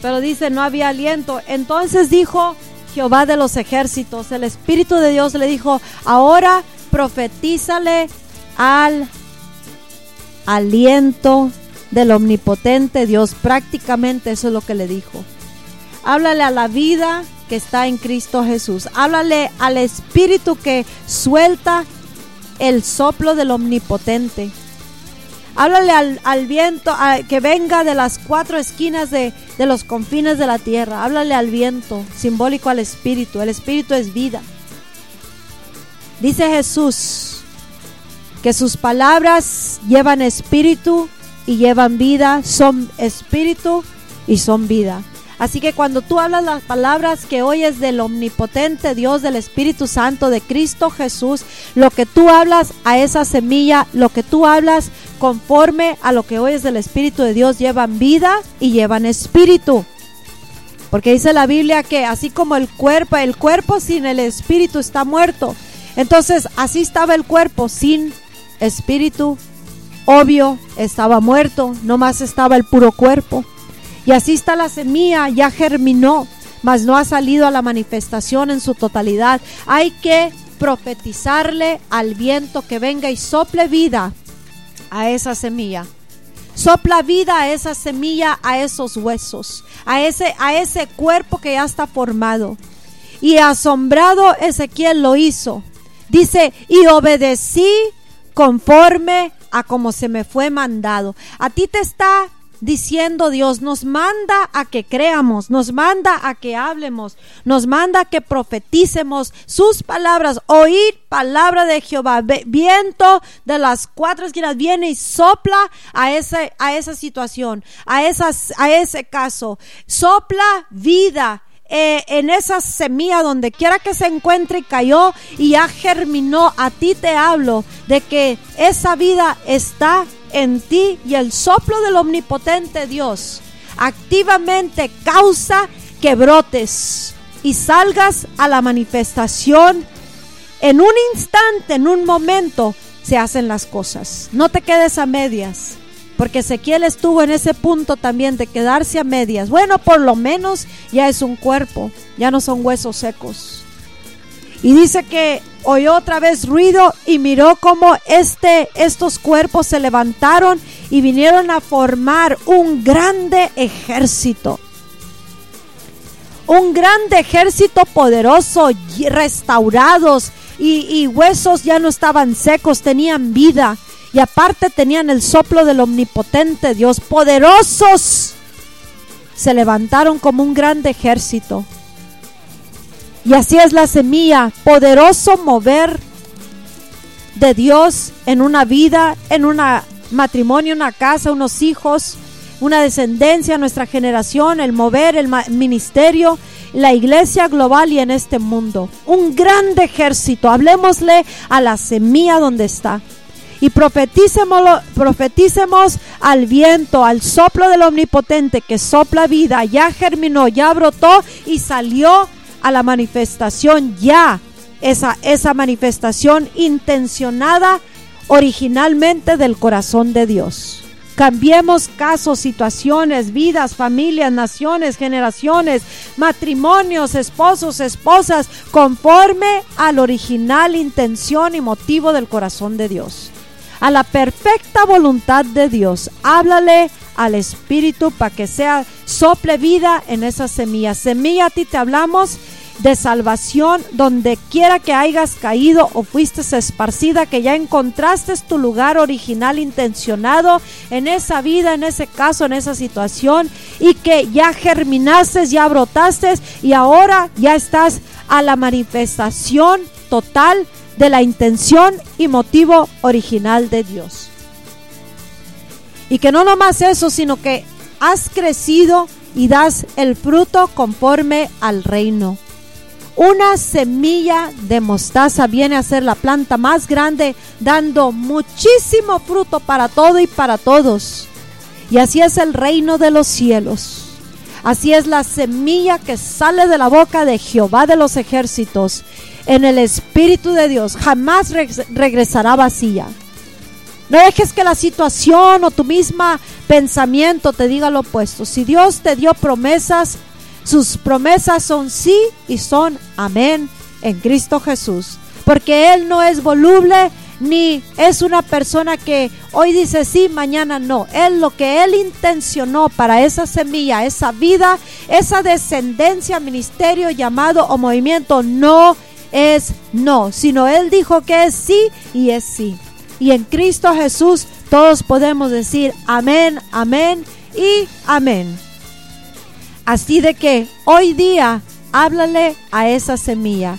Pero dice, no había aliento. Entonces dijo Jehová de los ejércitos, el Espíritu de Dios le dijo, ahora profetízale al aliento del omnipotente Dios. Prácticamente eso es lo que le dijo. Háblale a la vida que está en Cristo Jesús. Háblale al Espíritu que suelta el soplo del Omnipotente. Háblale al, al viento a- que venga de las cuatro esquinas de, de los confines de la tierra. Háblale al viento, simbólico al Espíritu. El Espíritu es vida. Dice Jesús que sus palabras llevan espíritu y llevan vida, son espíritu y son vida. Así que cuando tú hablas las palabras que oyes del omnipotente Dios, del Espíritu Santo, de Cristo Jesús, lo que tú hablas a esa semilla, lo que tú hablas conforme a lo que oyes del Espíritu de Dios, llevan vida y llevan espíritu. Porque dice la Biblia que así como el cuerpo, el cuerpo sin el espíritu está muerto. Entonces así estaba el cuerpo sin espíritu. Obvio, estaba muerto, nomás estaba el puro cuerpo. Y así está la semilla, ya germinó, mas no ha salido a la manifestación en su totalidad. Hay que profetizarle al viento que venga y sople vida a esa semilla. Sopla vida a esa semilla, a esos huesos, a ese, a ese cuerpo que ya está formado. Y asombrado Ezequiel lo hizo. Dice, y obedecí conforme a como se me fue mandado. A ti te está diciendo Dios, nos manda a que creamos, nos manda a que hablemos, nos manda a que profeticemos sus palabras, oír palabra de Jehová, viento de las cuatro esquinas viene y sopla a ese a esa situación, a esas a ese caso, sopla vida eh, en esa semilla donde quiera que se encuentre y cayó y ya germinó, a ti te hablo de que esa vida está en ti y el soplo del omnipotente Dios activamente causa que brotes y salgas a la manifestación en un instante, en un momento, se hacen las cosas. No te quedes a medias. Porque Ezequiel estuvo en ese punto también de quedarse a medias. Bueno, por lo menos ya es un cuerpo, ya no son huesos secos. Y dice que oyó otra vez ruido y miró cómo este, estos cuerpos se levantaron y vinieron a formar un grande ejército. Un grande ejército poderoso, restaurados y huesos ya no estaban secos, tenían vida. Y aparte tenían el soplo del omnipotente Dios, poderosos. Se levantaron como un grande ejército. Y así es la semilla, poderoso mover de Dios en una vida, en un matrimonio, una casa, unos hijos, una descendencia, nuestra generación, el mover, el ministerio, la iglesia global y en este mundo. Un grande ejército. Hablemosle a la semilla donde está. Y profeticemos al viento, al soplo del omnipotente que sopla vida, ya germinó, ya brotó y salió a la manifestación ya. Esa, esa manifestación intencionada originalmente del corazón de Dios. Cambiemos casos, situaciones, vidas, familias, naciones, generaciones, matrimonios, esposos, esposas, conforme a la original intención y motivo del corazón de Dios. A la perfecta voluntad de Dios. Háblale al Espíritu para que sea sople vida en esa semilla. Semilla a ti te hablamos de salvación donde quiera que hayas caído o fuiste esparcida, que ya encontraste tu lugar original intencionado en esa vida, en ese caso, en esa situación y que ya germinaste, ya brotaste y ahora ya estás a la manifestación total de la intención y motivo original de Dios. Y que no nomás eso, sino que has crecido y das el fruto conforme al reino. Una semilla de mostaza viene a ser la planta más grande, dando muchísimo fruto para todo y para todos. Y así es el reino de los cielos. Así es la semilla que sale de la boca de Jehová de los ejércitos en el Espíritu de Dios. Jamás re- regresará vacía. No dejes que la situación o tu misma pensamiento te diga lo opuesto. Si Dios te dio promesas, sus promesas son sí y son amén en Cristo Jesús. Porque Él no es voluble ni es una persona que hoy dice sí, mañana no. Él lo que él intencionó para esa semilla, esa vida, esa descendencia, ministerio llamado o movimiento no es no, sino él dijo que es sí y es sí. Y en Cristo Jesús todos podemos decir amén, amén y amén. Así de que hoy día háblale a esa semilla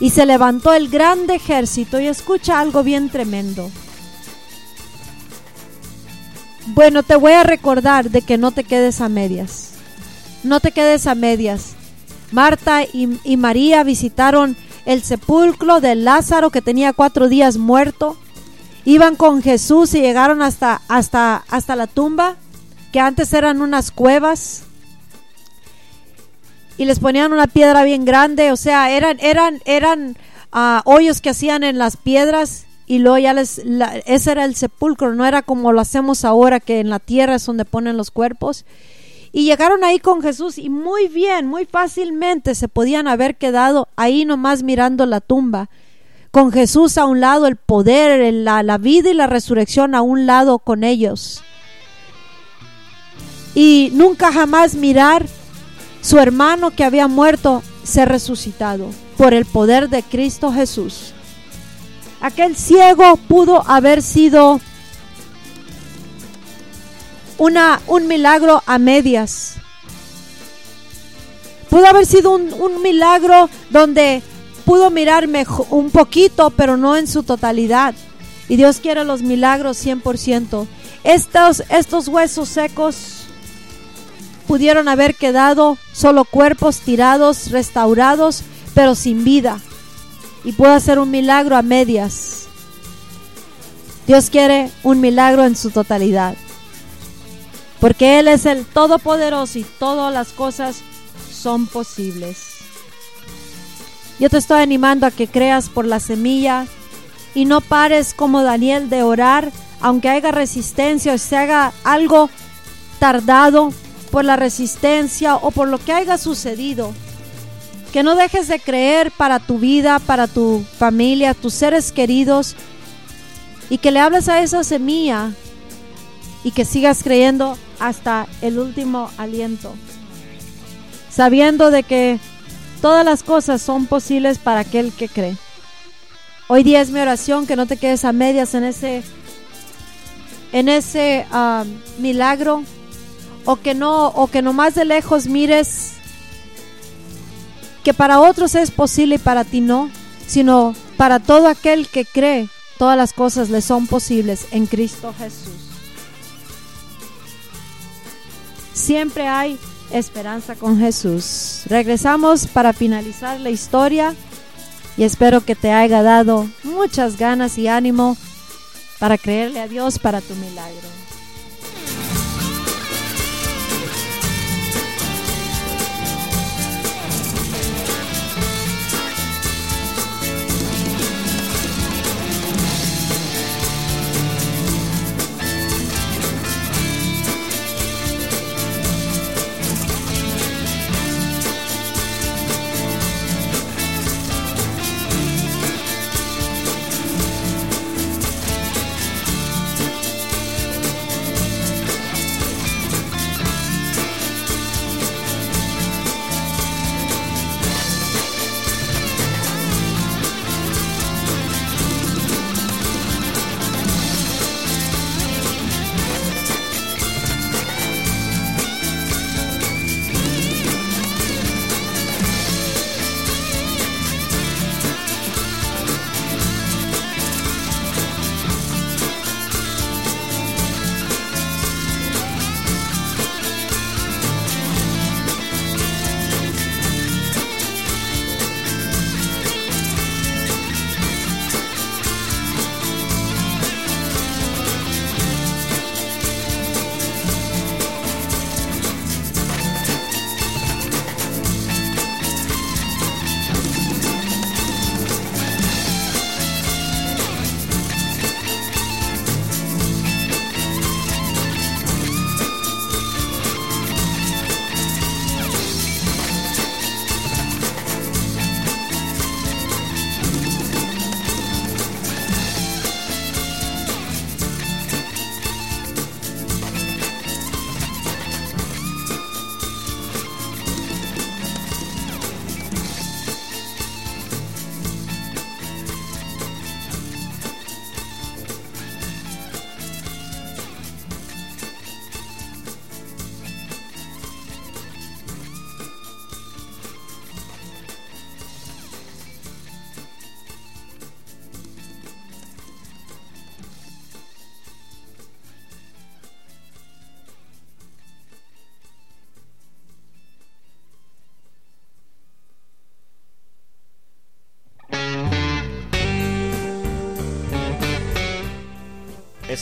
y se levantó el grande ejército y escucha algo bien tremendo. Bueno, te voy a recordar de que no te quedes a medias. No te quedes a medias. Marta y, y María visitaron el sepulcro de Lázaro que tenía cuatro días muerto. Iban con Jesús y llegaron hasta, hasta, hasta la tumba, que antes eran unas cuevas y les ponían una piedra bien grande, o sea, eran, eran, eran uh, hoyos que hacían en las piedras y luego ya les, ese era el sepulcro, no era como lo hacemos ahora que en la tierra es donde ponen los cuerpos. Y llegaron ahí con Jesús y muy bien, muy fácilmente se podían haber quedado ahí nomás mirando la tumba. Con Jesús a un lado, el poder, la, la vida y la resurrección a un lado con ellos. Y nunca jamás mirar su hermano que había muerto ser resucitado por el poder de Cristo Jesús. Aquel ciego pudo haber sido una, un milagro a medias. Pudo haber sido un, un milagro donde pudo mirar mejor, un poquito, pero no en su totalidad. Y Dios quiere los milagros 100%. Estos, estos huesos secos pudieron haber quedado solo cuerpos tirados, restaurados, pero sin vida. Y puede hacer un milagro a medias. Dios quiere un milagro en su totalidad. Porque Él es el Todopoderoso y todas las cosas son posibles. Yo te estoy animando a que creas por la semilla y no pares como Daniel de orar, aunque haya resistencia o se haga algo tardado, por la resistencia o por lo que haya sucedido. Que no dejes de creer para tu vida, para tu familia, tus seres queridos y que le hables a esa semilla y que sigas creyendo hasta el último aliento. Sabiendo de que todas las cosas son posibles para aquel que cree. Hoy día es mi oración que no te quedes a medias en ese en ese uh, milagro o que no o que nomás de lejos mires que para otros es posible y para ti no, sino para todo aquel que cree, todas las cosas le son posibles en Cristo Jesús. Siempre hay esperanza con Jesús. Regresamos para finalizar la historia y espero que te haya dado muchas ganas y ánimo para creerle a Dios para tu milagro.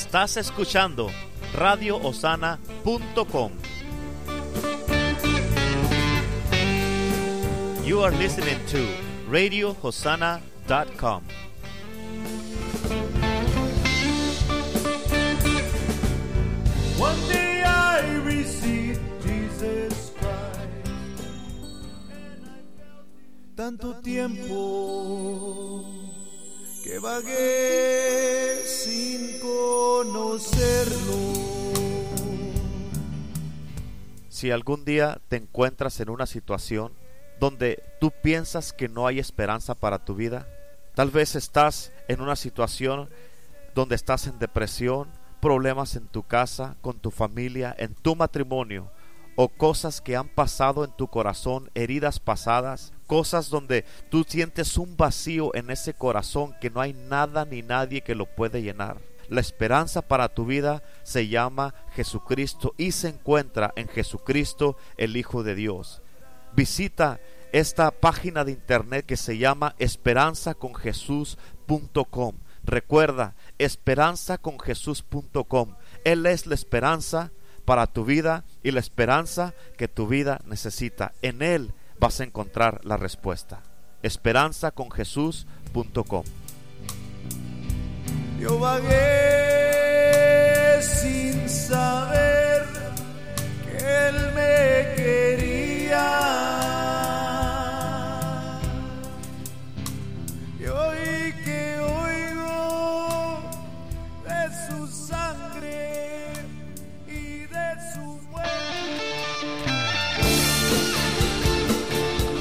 Estás escuchando radioosana.com. You are listening to radiohosanna.com. One day I received Jesus Christ. Tanto tiempo que vagué conocerlo. Si algún día te encuentras en una situación donde tú piensas que no hay esperanza para tu vida, tal vez estás en una situación donde estás en depresión, problemas en tu casa, con tu familia, en tu matrimonio, o cosas que han pasado en tu corazón, heridas pasadas, cosas donde tú sientes un vacío en ese corazón que no hay nada ni nadie que lo puede llenar. La esperanza para tu vida se llama Jesucristo y se encuentra en Jesucristo el Hijo de Dios. Visita esta página de internet que se llama esperanzaconjesús.com. Recuerda, esperanzaconjesús.com. Él es la esperanza para tu vida y la esperanza que tu vida necesita. En Él vas a encontrar la respuesta. esperanzaconjesús.com. Yo vagué sin saber que él me quería. Y hoy que oigo de su sangre y de su muerte.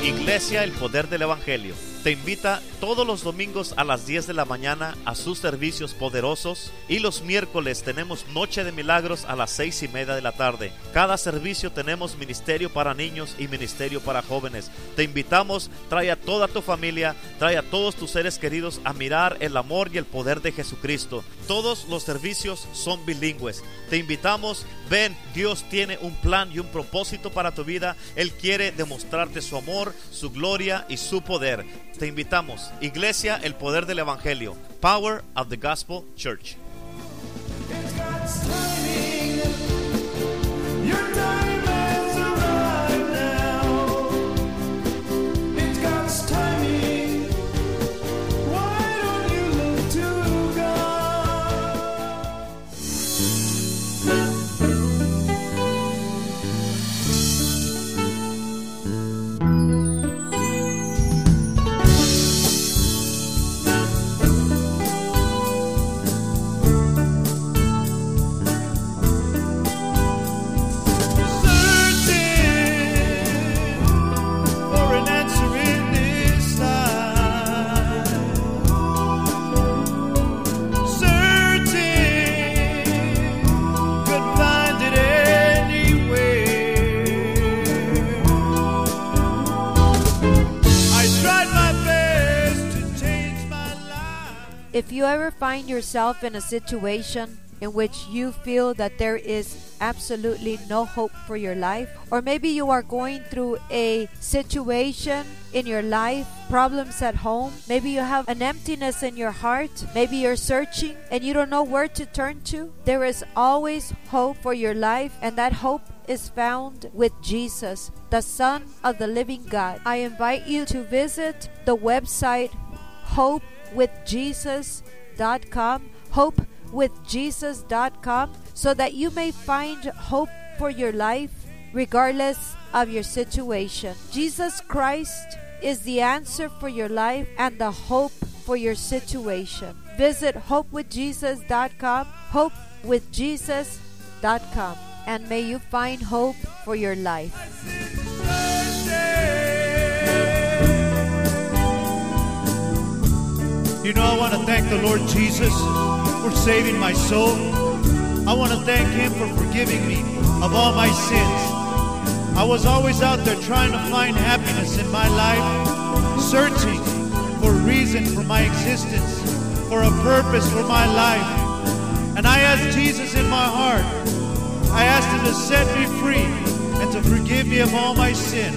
Iglesia El Poder del Evangelio te invita todos los domingos a las 10 de la mañana a sus servicios poderosos y los miércoles tenemos Noche de Milagros a las 6 y media de la tarde. Cada servicio tenemos ministerio para niños y ministerio para jóvenes. Te invitamos, trae a toda tu familia, trae a todos tus seres queridos a mirar el amor y el poder de Jesucristo. Todos los servicios son bilingües. Te invitamos, ven, Dios tiene un plan y un propósito para tu vida. Él quiere demostrarte su amor, su gloria y su poder. Te invitamos, Iglesia, el poder del Evangelio, Power of the Gospel Church. If you ever find yourself in a situation in which you feel that there is absolutely no hope for your life, or maybe you are going through a situation in your life, problems at home, maybe you have an emptiness in your heart, maybe you're searching and you don't know where to turn to, there is always hope for your life, and that hope is found with Jesus, the Son of the living God. I invite you to visit the website hopewithjesus.com, hopewithjesus.com, so that you may find hope for your life regardless of your situation. Jesus Christ is the answer for your life and the hope for your situation. Visit hopewithjesus.com, hopewithjesus.com, and may you find hope for your life. You know, I want to thank the Lord Jesus for saving my soul. I want to thank Him for forgiving me of all my sins. I was always out there trying to find happiness in my life, searching for a reason for my existence, for a purpose for my life. And I asked Jesus in my heart, I asked Him to set me free and to forgive me of all my sin.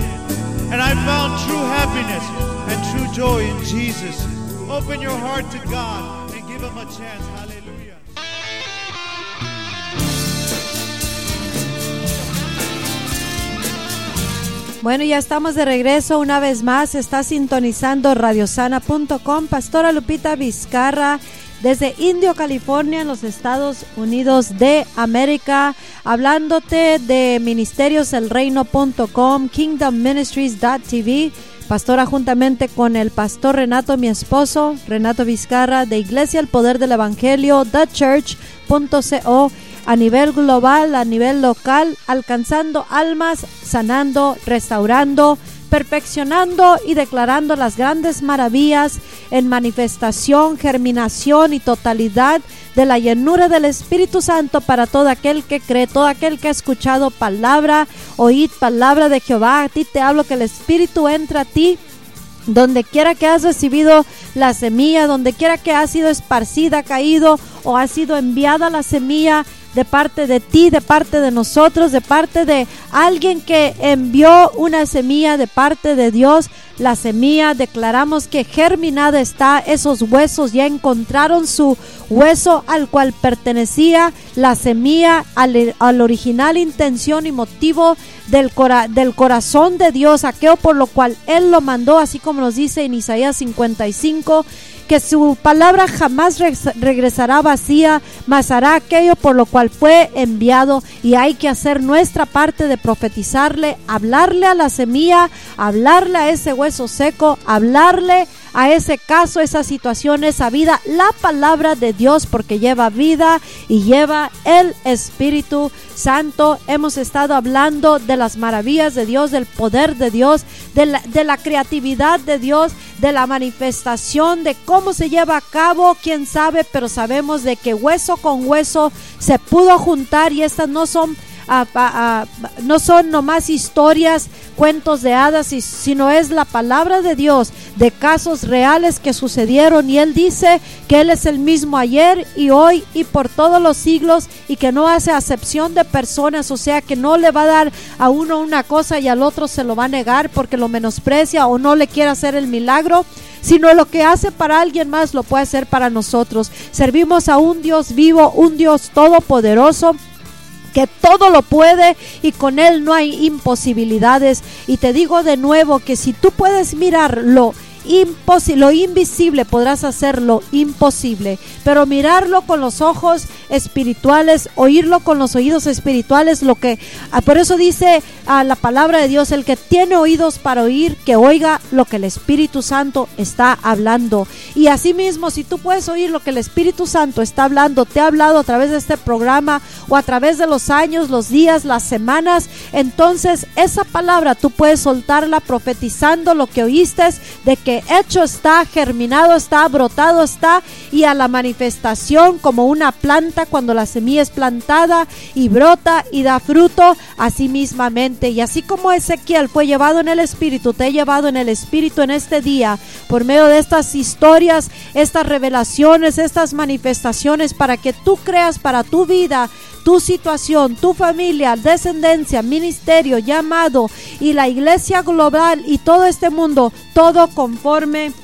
And I found true happiness and true joy in Jesus. Open your heart to God and give Him a chance. Hallelujah. Bueno, ya estamos de regreso una vez más. Está sintonizando radiosana.com. Pastora Lupita Vizcarra desde Indio, California, en los Estados Unidos de América, hablándote de ministerios ministeriosdelreino.com, kingdomministries.tv Pastora juntamente con el pastor Renato, mi esposo, Renato Vizcarra, de Iglesia El Poder del Evangelio, thechurch.co a nivel global, a nivel local, alcanzando almas, sanando, restaurando, perfeccionando y declarando las grandes maravillas en manifestación, germinación y totalidad de la llenura del Espíritu Santo para todo aquel que cree, todo aquel que ha escuchado palabra, oíd palabra de Jehová. A ti te hablo que el Espíritu entra a ti donde quiera que has recibido la semilla, donde quiera que ha sido esparcida, caído o ha sido enviada la semilla, de parte de ti, de parte de nosotros, de parte de alguien que envió una semilla de parte de Dios. La semilla declaramos que germinada está, esos huesos ya encontraron su hueso al cual pertenecía la semilla, al, original intención y motivo del, del corazón de Dios, aquello por lo cual Él lo mandó, así como nos dice en Isaías 55 que su palabra jamás regresará vacía, mas hará aquello por lo cual fue enviado. Y hay que hacer nuestra parte de profetizarle, hablarle a la semilla, hablarle a ese hueso seco, hablarle a ese caso, esa situación, esa vida, la palabra de Dios porque lleva vida y lleva el Espíritu Santo. Hemos estado hablando de las maravillas de Dios, del poder de Dios, de la, creatividad de Dios, de la manifestación, de cómo se lleva a cabo, quién sabe, pero sabemos de que hueso con hueso se pudo juntar y estas no son no son nomás historias, cuentos de hadas, sino es la palabra de Dios de casos reales que sucedieron. Y Él dice que Él es el mismo ayer y hoy y por todos los siglos y que no hace acepción de personas, o sea que no le va a dar a uno una cosa y al otro se lo va a negar porque lo menosprecia o no le quiere hacer el milagro sino lo que hace para alguien más lo puede hacer para nosotros. Servimos a un Dios vivo, un Dios todopoderoso que todo lo puede y con Él no hay imposibilidades. Y te digo de nuevo que si tú puedes mirarlo imposible, lo invisible podrás hacerlo imposible, pero mirarlo con los ojos espirituales, oírlo con los oídos espirituales, lo que ah, por eso dice ah, la palabra de Dios, el que tiene oídos para oír, que oiga lo que el Espíritu Santo está hablando. Y asimismo, si tú puedes oír lo que el Espíritu Santo está hablando, te ha hablado a través de este programa o a través de los años, los días, las semanas, entonces esa palabra tú puedes soltarla profetizando lo que oíste de que hecho está, germinado está, brotado está y a la manifestación como una planta cuando la semilla es plantada y brota y da fruto, así mismamente. Y así como Ezequiel fue llevado en el Espíritu, te he llevado en el Espíritu en este día por medio de estas historias, estas revelaciones, estas manifestaciones para que tú creas para tu vida tu situación, tu familia, descendencia, ministerio, llamado y la iglesia global y todo este mundo, todo conforme informe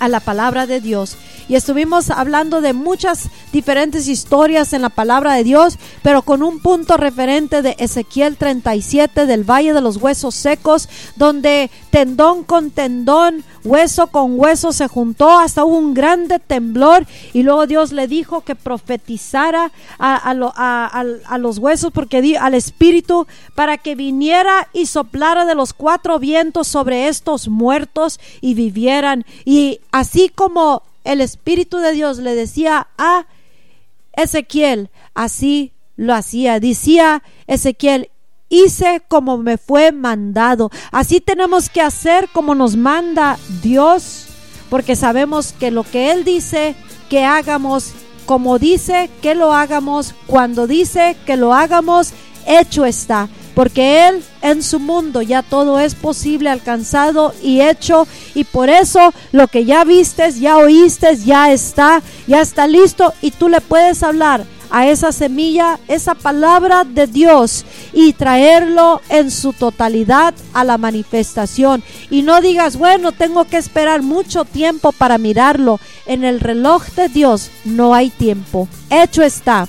a la palabra de Dios y estuvimos hablando de muchas diferentes historias en la palabra de Dios, pero con un punto referente de Ezequiel 37 del Valle de los Huesos Secos, donde tendón con tendón, hueso con hueso se juntó, hasta hubo un grande temblor y luego Dios le dijo que profetizara a, los huesos, porque di, al espíritu, para que viniera y soplara de los cuatro vientos sobre estos muertos y vivieran. Y así como el Espíritu de Dios le decía a Ezequiel, así lo hacía. Decía Ezequiel, hice como me fue mandado. Así tenemos que hacer como nos manda Dios, porque sabemos que lo que Él dice que hagamos, como dice que lo hagamos, cuando dice que lo hagamos, hecho está porque Él en su mundo ya todo es posible, alcanzado y hecho, y por eso lo que ya vistes, ya oíste, ya está, ya está listo, y tú le puedes hablar a esa semilla, esa palabra de Dios y traerlo en su totalidad a la manifestación. Y no digas, bueno, tengo que esperar mucho tiempo para mirarlo. En el reloj de Dios no hay tiempo. Hecho está.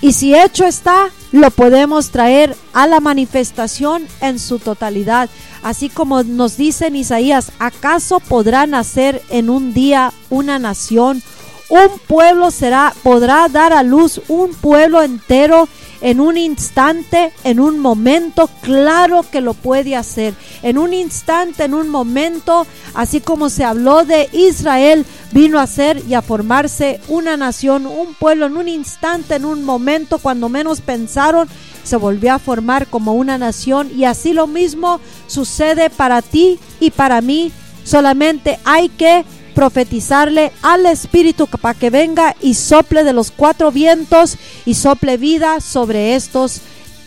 Y si hecho está, lo podemos traer a la manifestación en su totalidad. Así como nos dice en Isaías, ¿acaso podrá nacer en un día una nación? Un pueblo será, podrá dar a luz un pueblo entero en un instante, en un momento, claro que lo puede hacer. En un instante, en un momento, así como se habló de Israel, vino a ser y a formarse una nación, un pueblo en un instante, en un momento, cuando menos pensaron, se volvió a formar como una nación y así lo mismo sucede para ti y para mí. Solamente hay que profetizarle al Espíritu para que venga y sople de los cuatro vientos y sople vida sobre estos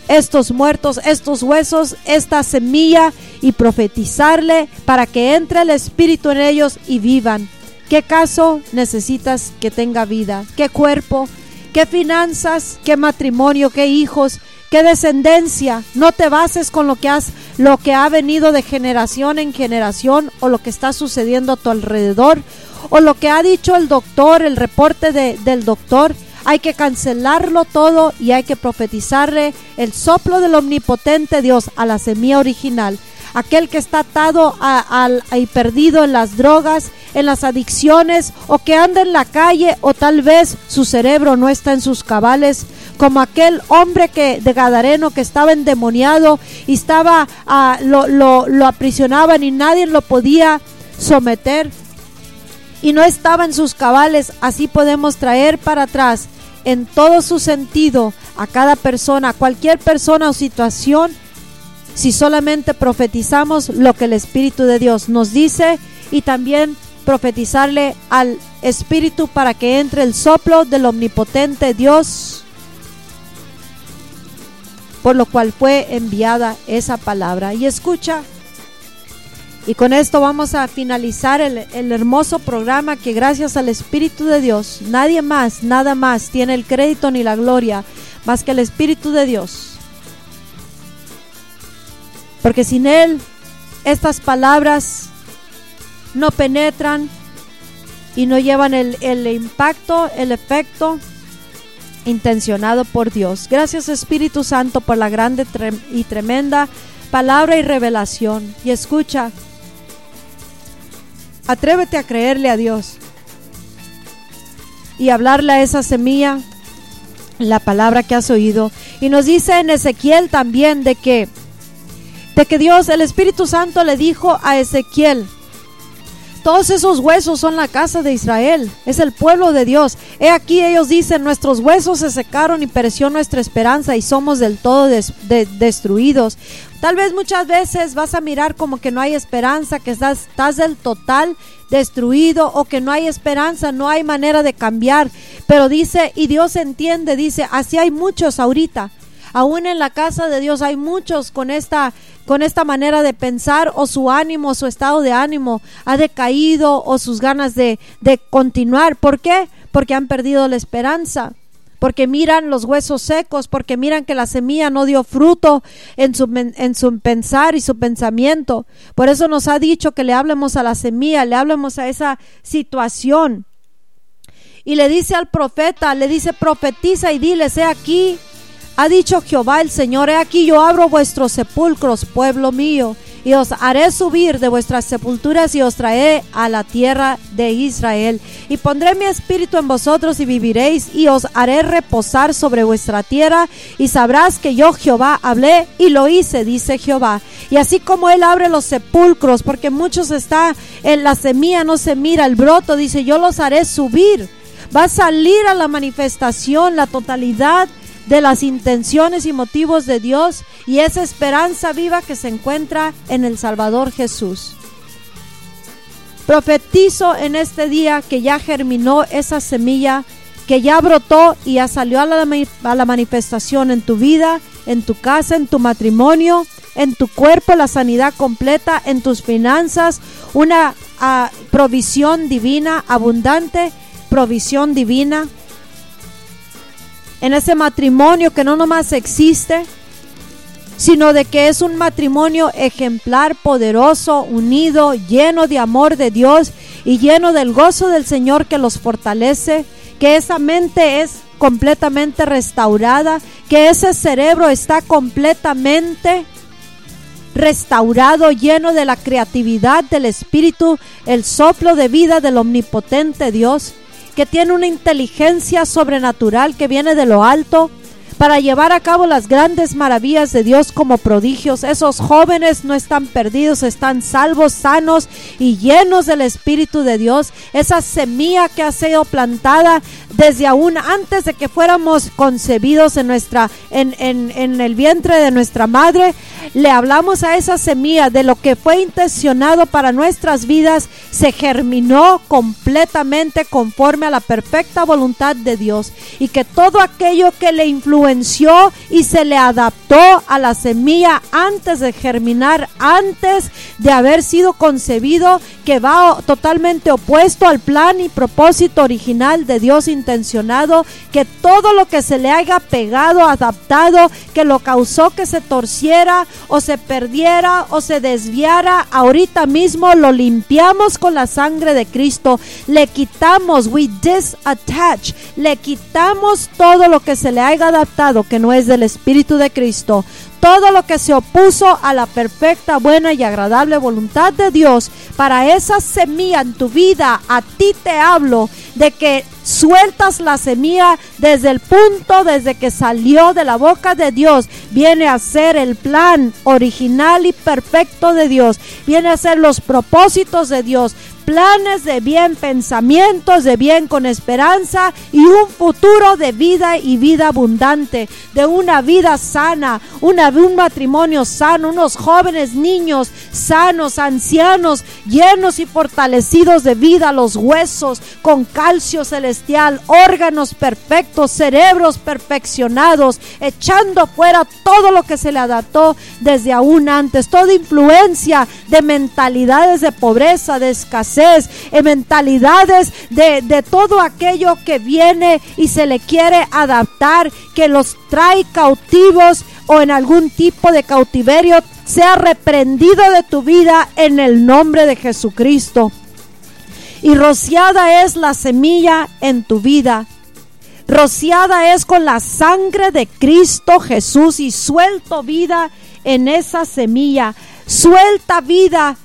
estos muertos, estos huesos, esta semilla y profetizarle para que entre el Espíritu en ellos y vivan. ¿Qué caso necesitas que tenga vida? ¿Qué cuerpo? ¿Qué finanzas? ¿Qué matrimonio? ¿Qué hijos? Qué descendencia. No te bases con lo que has, lo que ha venido de generación en generación o lo que está sucediendo a tu alrededor o lo que ha dicho el doctor, el reporte de, del doctor. Hay que cancelarlo todo y hay que profetizarle el soplo del omnipotente Dios a la semilla original. Aquel que está atado y perdido en las drogas, en las adicciones o que anda en la calle o tal vez su cerebro no está en sus cabales como aquel hombre que de Gadareno que estaba endemoniado y estaba ah, lo, lo, lo aprisionaban y nadie lo podía someter y no estaba en sus cabales, así podemos traer para atrás en todo su sentido a cada persona, cualquier persona o situación, si solamente profetizamos lo que el Espíritu de Dios nos dice y también profetizarle al Espíritu para que entre el soplo del omnipotente Dios por lo cual fue enviada esa palabra. Y escucha, y con esto vamos a finalizar el, hermoso programa que gracias al Espíritu de Dios, nadie más, nada más tiene el crédito ni la gloria más que el Espíritu de Dios. Porque sin Él estas palabras no penetran y no llevan el, el impacto, el efecto intencionado por Dios. Gracias Espíritu Santo por la grande y tremenda palabra y revelación. Y escucha, atrévete a creerle a Dios y hablarle a esa semilla la palabra que has oído. Y nos dice en Ezequiel también de que de que Dios, el Espíritu Santo le dijo a Ezequiel, todos esos huesos son la casa de Israel, es el pueblo de Dios. He aquí ellos dicen, nuestros huesos se secaron y pereció nuestra esperanza y somos del todo destruidos. Tal vez muchas veces vas a mirar como que no hay esperanza, que estás, del total destruido o que no hay esperanza, no hay manera de cambiar. Pero dice, y Dios entiende, dice, así hay muchos ahorita. Aún en la casa de Dios hay muchos con esta con esta manera de pensar o su ánimo, su estado de ánimo ha decaído o sus ganas de, de continuar. ¿Por qué? Porque han perdido la esperanza porque miran los huesos secos, porque miran que la semilla no dio fruto en su, en su, pensar y su pensamiento. Por eso nos ha dicho que le hablemos a la semilla, le hablemos a esa situación. Y le dice al profeta, le dice, profetiza y dile, sé aquí, ha dicho Jehová el Señor, he aquí yo abro vuestros sepulcros, pueblo mío, y os haré subir de vuestras sepulturas y os traeré a la tierra de Israel. Y pondré mi espíritu en vosotros y viviréis, y os haré reposar sobre vuestra tierra, y sabrás que yo Jehová hablé y lo hice, dice Jehová. Y así como Él abre los sepulcros, porque muchos está en la semilla, no se mira el broto, dice, yo los haré subir. Va a salir a la manifestación la totalidad de las intenciones y motivos de Dios y esa esperanza viva que se encuentra en el Salvador Jesús. Profetizo en este día que ya germinó esa semilla, que ya brotó y ya salió a la, manifestación en tu vida, en tu casa, en tu matrimonio, en tu cuerpo, la sanidad completa, en tus finanzas, una ah, provisión divina, abundante provisión divina en ese matrimonio que no nomás existe, sino de que es un matrimonio ejemplar, poderoso, unido, lleno de amor de Dios y lleno del gozo del Señor que los fortalece, que esa mente es completamente restaurada, que ese cerebro está completamente restaurado, lleno de la creatividad del Espíritu, el soplo de vida del omnipotente Dios, que tiene una inteligencia sobrenatural que viene de lo alto para llevar a cabo las grandes maravillas de Dios como prodigios. Esos jóvenes no están perdidos, están salvos, sanos y llenos del Espíritu de Dios. Esa semilla que ha sido plantada desde aún antes de que fuéramos concebidos en nuestra en, en, en el vientre de nuestra madre, le hablamos a esa semilla de lo que fue intencionado para nuestras vidas, se germinó completamente conforme a la perfecta voluntad de Dios. Y que todo aquello que le influenció y se le adaptó a la semilla antes de germinar, antes de haber sido concebido, que va totalmente opuesto al plan y propósito original de Dios intencionado, que todo lo que se le haya pegado, adaptado, que lo causó que se torciera o se perdiera o se desviara, ahorita mismo lo limpiamos con la sangre de Cristo, le quitamos, we disattach, le quitamos todo lo que se le haya adaptado que no es del Espíritu de Cristo todo lo que se opuso a la perfecta, buena y agradable voluntad de Dios para esa semilla en tu vida, a ti te hablo de que sueltas la semilla desde el punto, desde que salió de la boca de Dios, viene a ser el plan original y perfecto de Dios, viene a ser los propósitos de Dios, planes de bien, pensamientos de bien con esperanza y un futuro de vida y vida abundante, de una vida sana, una, un matrimonio sano, unos jóvenes niños sanos, ancianos, llenos y fortalecidos de vida, los huesos con calcio celestial, órganos perfectos, cerebros perfeccionados, echando fuera todo lo que se le adaptó desde aún antes, toda influencia de mentalidades de pobreza, de escasez, en mentalidades de, de todo aquello que viene y se le quiere adaptar, que los trae cautivos o en algún tipo de cautiverio, sea reprendido de tu vida en el nombre de Jesucristo. Y rociada es la semilla en tu vida. Rociada es con la sangre de Cristo Jesús y suelto vida en esa semilla. Suelta vida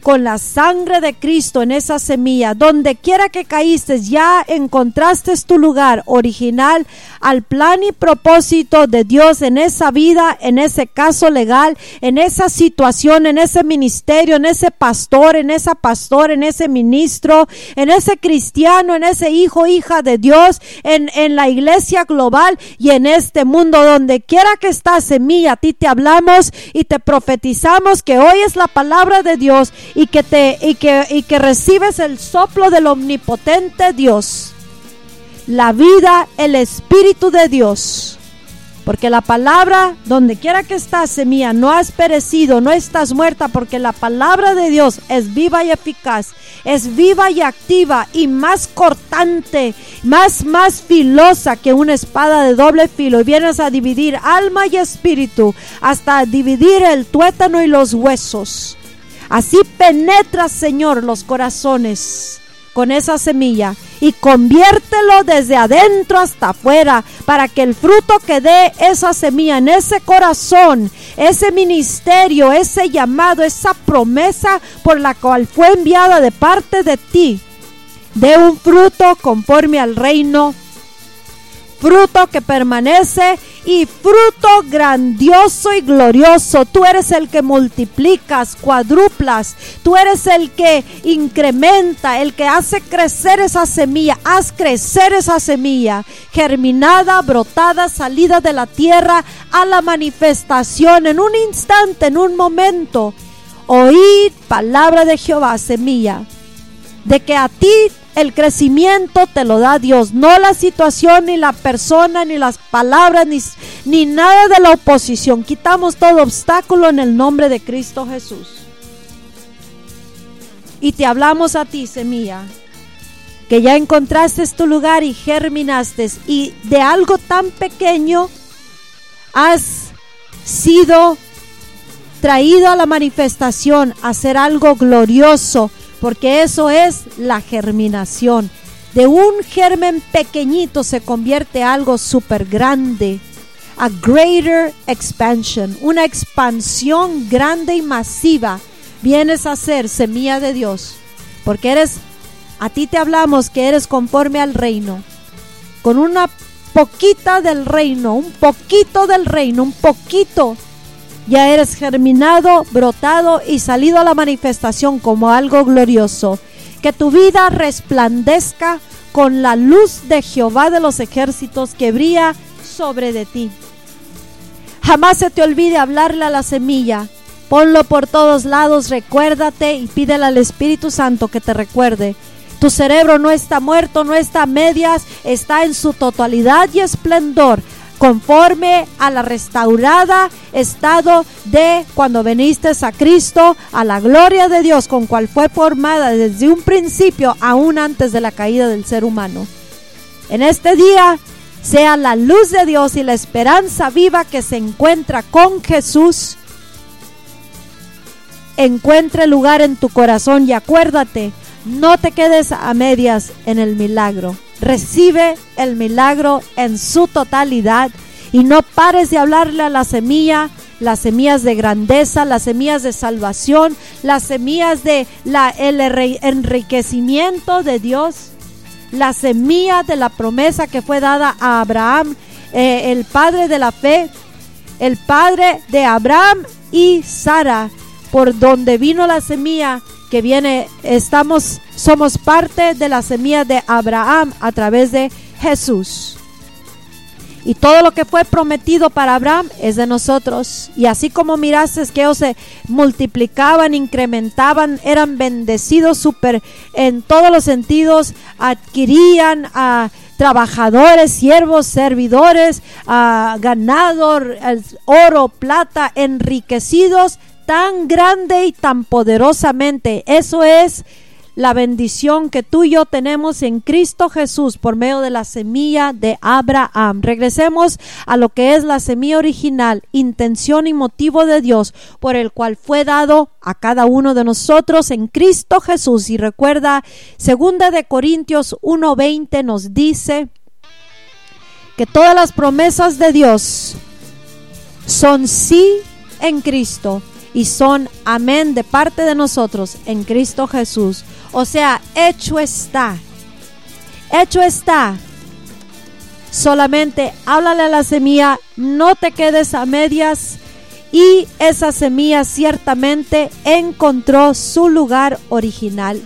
con la sangre de Cristo en esa semilla, donde quiera que caíste, ya encontraste tu lugar original al plan y propósito de Dios en esa vida, en ese caso legal, en esa situación, en ese ministerio, en ese pastor, en esa pastor, en ese ministro, en ese cristiano, en ese hijo, hija de Dios, en, en la iglesia global y en este mundo, donde quiera que está semilla, a ti te hablamos y te profetizamos que hoy es la palabra de Dios y que te y que, y que recibes el soplo del omnipotente Dios. La vida, el espíritu de Dios. Porque la palabra, donde quiera que estás, semilla, no has perecido, no estás muerta, porque la palabra de Dios es viva y eficaz, es viva y activa y más cortante, más, más filosa que una espada de doble filo. Y vienes a dividir alma y espíritu, hasta dividir el tuétano y los huesos. Así penetra, Señor, los corazones con esa semilla y conviértelo desde adentro hasta afuera para que el fruto que dé esa semilla en ese corazón, ese ministerio, ese llamado, esa promesa por la cual fue enviada de parte de ti, dé un fruto conforme al reino fruto que permanece y fruto grandioso y glorioso. Tú eres el que multiplicas, cuadruplas, tú eres el que incrementa, el que hace crecer esa semilla, haz crecer esa semilla, germinada, brotada, salida de la tierra a la manifestación en un instante, en un momento. Oíd palabra de Jehová, semilla, de que a ti el crecimiento te lo da Dios, no la situación, ni la persona, ni las palabras, ni, ni nada de la oposición. Quitamos todo obstáculo en el nombre de Cristo Jesús. Y te hablamos a ti, semilla, que ya encontraste tu lugar y germinaste. Y de algo tan pequeño has sido traído a la manifestación a ser algo glorioso porque eso es la germinación. de un germen pequeñito se convierte algo súper grande. A greater expansion, una expansión grande y masiva. Vienes a ser semilla de Dios, porque eres, a ti te hablamos que eres conforme al reino, con una poquita del reino, un poquito del reino, un poquito ya eres germinado, brotado y salido a la manifestación como algo glorioso. Que tu vida resplandezca con la luz de Jehová de los ejércitos que brilla sobre de ti. Jamás se te olvide hablarle a la semilla. Ponlo por todos lados, recuérdate y pídele al Espíritu Santo que te recuerde. Tu cerebro no está muerto, no está a medias, está en su totalidad y esplendor conforme a la restaurada estado de cuando veniste a Cristo, a la gloria de Dios con cual fue formada desde un principio, aún antes de la caída del ser humano. En este día sea la luz de Dios y la esperanza viva que se encuentra con Jesús, encuentre lugar en tu corazón y acuérdate, no te quedes a medias en el milagro. Recibe el milagro en su totalidad y no pares de hablarle a la semilla, las semillas de grandeza, las semillas de salvación, las semillas de la, el enriquecimiento de Dios, la semilla de la promesa que fue dada a Abraham, eh, el padre de la fe, el padre de Abraham y Sara, por donde vino la semilla que viene, estamos, somos parte de la semilla de Abraham a través de Jesús. Y todo lo que fue prometido para Abraham es de nosotros. Y así como miraste que ellos se multiplicaban, incrementaban, eran bendecidos super en todos los sentidos, adquirían a trabajadores, siervos, servidores, a ganado, oro, plata, enriquecidos tan grande y tan poderosamente. Eso es la bendición que tú y yo tenemos en Cristo Jesús por medio de la semilla de Abraham. Regresemos a lo que es la semilla original, intención y motivo de Dios por el cual fue dado a cada uno de nosotros en Cristo Jesús. Y recuerda, segunda de Corintios 1:20 nos dice que todas las promesas de Dios son sí en Cristo y son amén de parte de nosotros en Cristo Jesús. O sea, hecho está. Hecho está. Solamente háblale a la semilla, no te quedes a medias y esa semilla ciertamente encontró su lugar original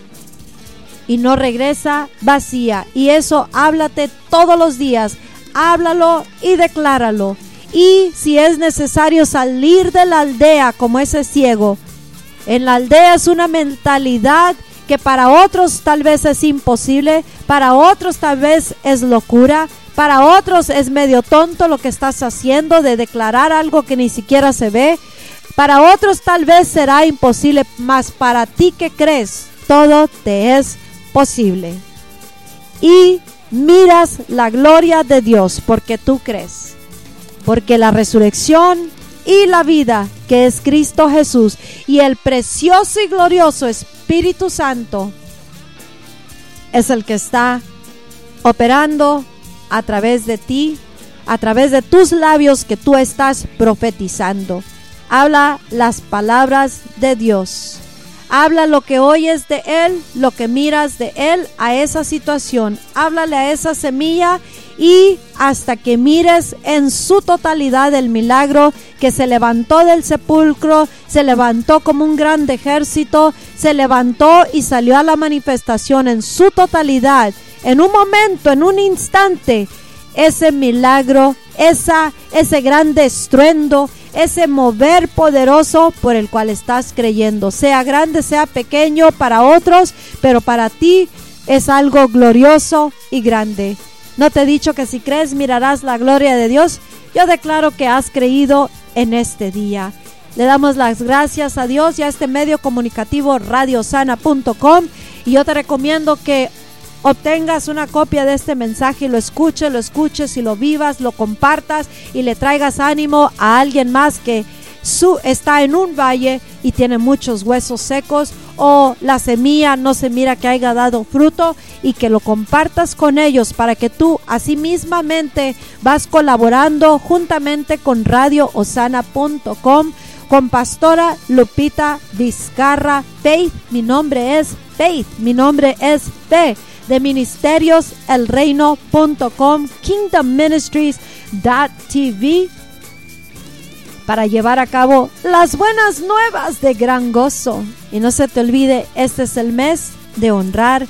y no regresa vacía. Y eso háblate todos los días, háblalo y decláralo y si es necesario salir de la aldea como ese ciego. En la aldea es una mentalidad que para otros tal vez es imposible, para otros tal vez es locura, para otros es medio tonto lo que estás haciendo de declarar algo que ni siquiera se ve, para otros tal vez será imposible, mas para ti que crees, todo te es posible. Y miras la gloria de Dios porque tú crees porque la resurrección y la vida, que es Cristo Jesús, y el precioso y glorioso Espíritu Santo, es el que está operando a través de ti, a través de tus labios que tú estás profetizando. Habla las palabras de Dios. Habla lo que oyes de Él, lo que miras de Él a esa situación. Háblale a esa semilla y hasta que mires en su totalidad el milagro que se levantó del sepulcro, se levantó como un gran ejército, se levantó y salió a la manifestación en su totalidad, en un momento, en un instante, ese milagro, esa, ese gran estruendo, ese mover poderoso por el cual estás creyendo, sea grande, sea pequeño para otros, pero para ti es algo glorioso y grande. ¿No te he dicho que si crees mirarás la gloria de Dios? Yo declaro que has creído en este día. Le damos las gracias a Dios y a este medio comunicativo radiosana.com y yo te recomiendo que obtengas una copia de este mensaje y lo escuches, lo escuches y lo vivas, lo compartas y le traigas ánimo a alguien más que su, está en un valle y tiene muchos huesos secos o la semilla no se mira que haya dado fruto y que lo compartas con ellos para que tú mismamente vas colaborando juntamente con radioosana.com con pastora Lupita Vizcarra Faith. Mi nombre es Faith, mi nombre es Fe de ministerios elreino.com, Kingdom Ministries.tv para llevar a cabo las buenas nuevas de gran gozo. Y no se te olvide, este es el mes de honrar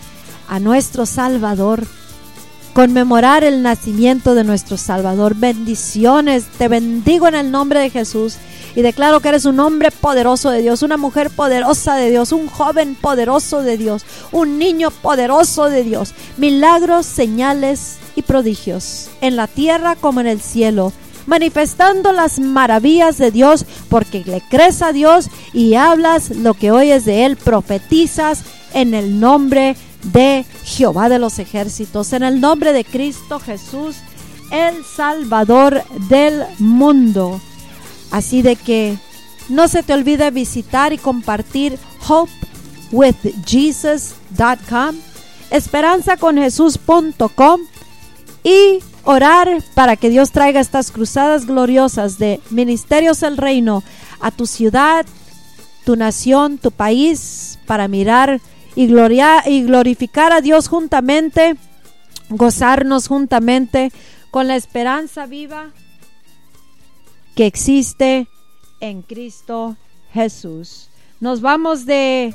a nuestro Salvador, conmemorar el nacimiento de nuestro Salvador. Bendiciones, te bendigo en el nombre de Jesús y declaro que eres un hombre poderoso de Dios, una mujer poderosa de Dios, un joven poderoso de Dios, un niño poderoso de Dios. Milagros, señales y prodigios en la tierra como en el cielo manifestando las maravillas de Dios, porque le crees a Dios y hablas lo que oyes de Él, profetizas en el nombre de Jehová de los ejércitos, en el nombre de Cristo Jesús, el Salvador del mundo. Así de que no se te olvide visitar y compartir hopewithjesus.com, esperanzaconjesús.com y orar para que Dios traiga estas cruzadas gloriosas de Ministerios del Reino a tu ciudad, tu nación, tu país, para mirar y, y glorificar a Dios juntamente, gozarnos juntamente con la esperanza viva que existe en Cristo Jesús. Nos vamos de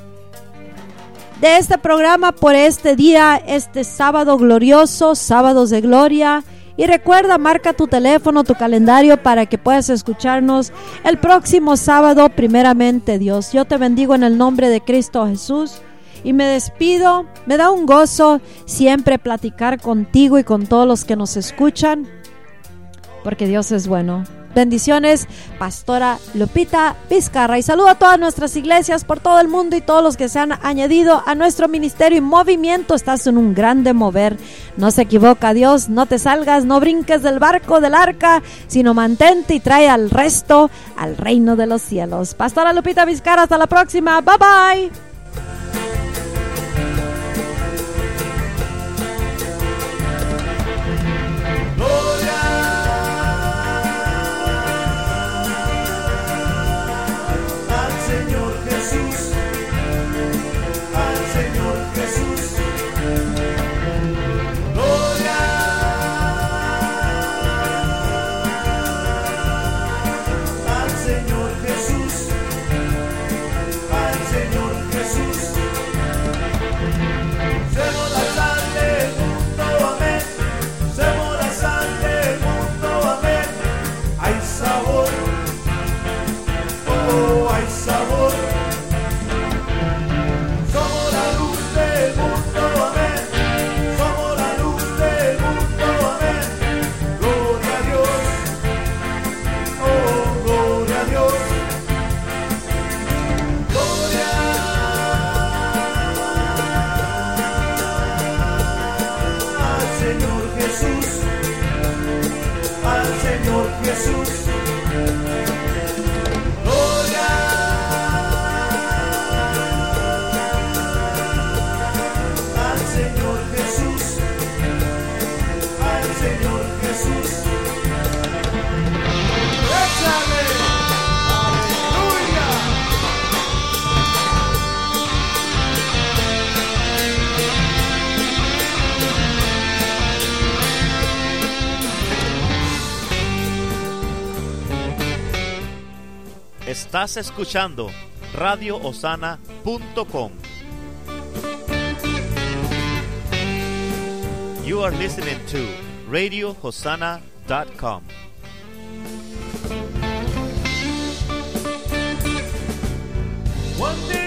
de este programa por este día, este sábado glorioso, sábados de gloria. Y recuerda, marca tu teléfono, tu calendario para que puedas escucharnos el próximo sábado, primeramente Dios. Yo te bendigo en el nombre de Cristo Jesús y me despido. Me da un gozo siempre platicar contigo y con todos los que nos escuchan, porque Dios es bueno. Bendiciones, Pastora Lupita Vizcarra. Y saludo a todas nuestras iglesias por todo el mundo y todos los que se han añadido a nuestro ministerio y movimiento. Estás en un grande mover. No se equivoca Dios, no te salgas, no brinques del barco, del arca, sino mantente y trae al resto al reino de los cielos. Pastora Lupita Vizcarra, hasta la próxima. Bye bye. Estás escuchando radioosana.com. You are listening to radiohosanna.com. One day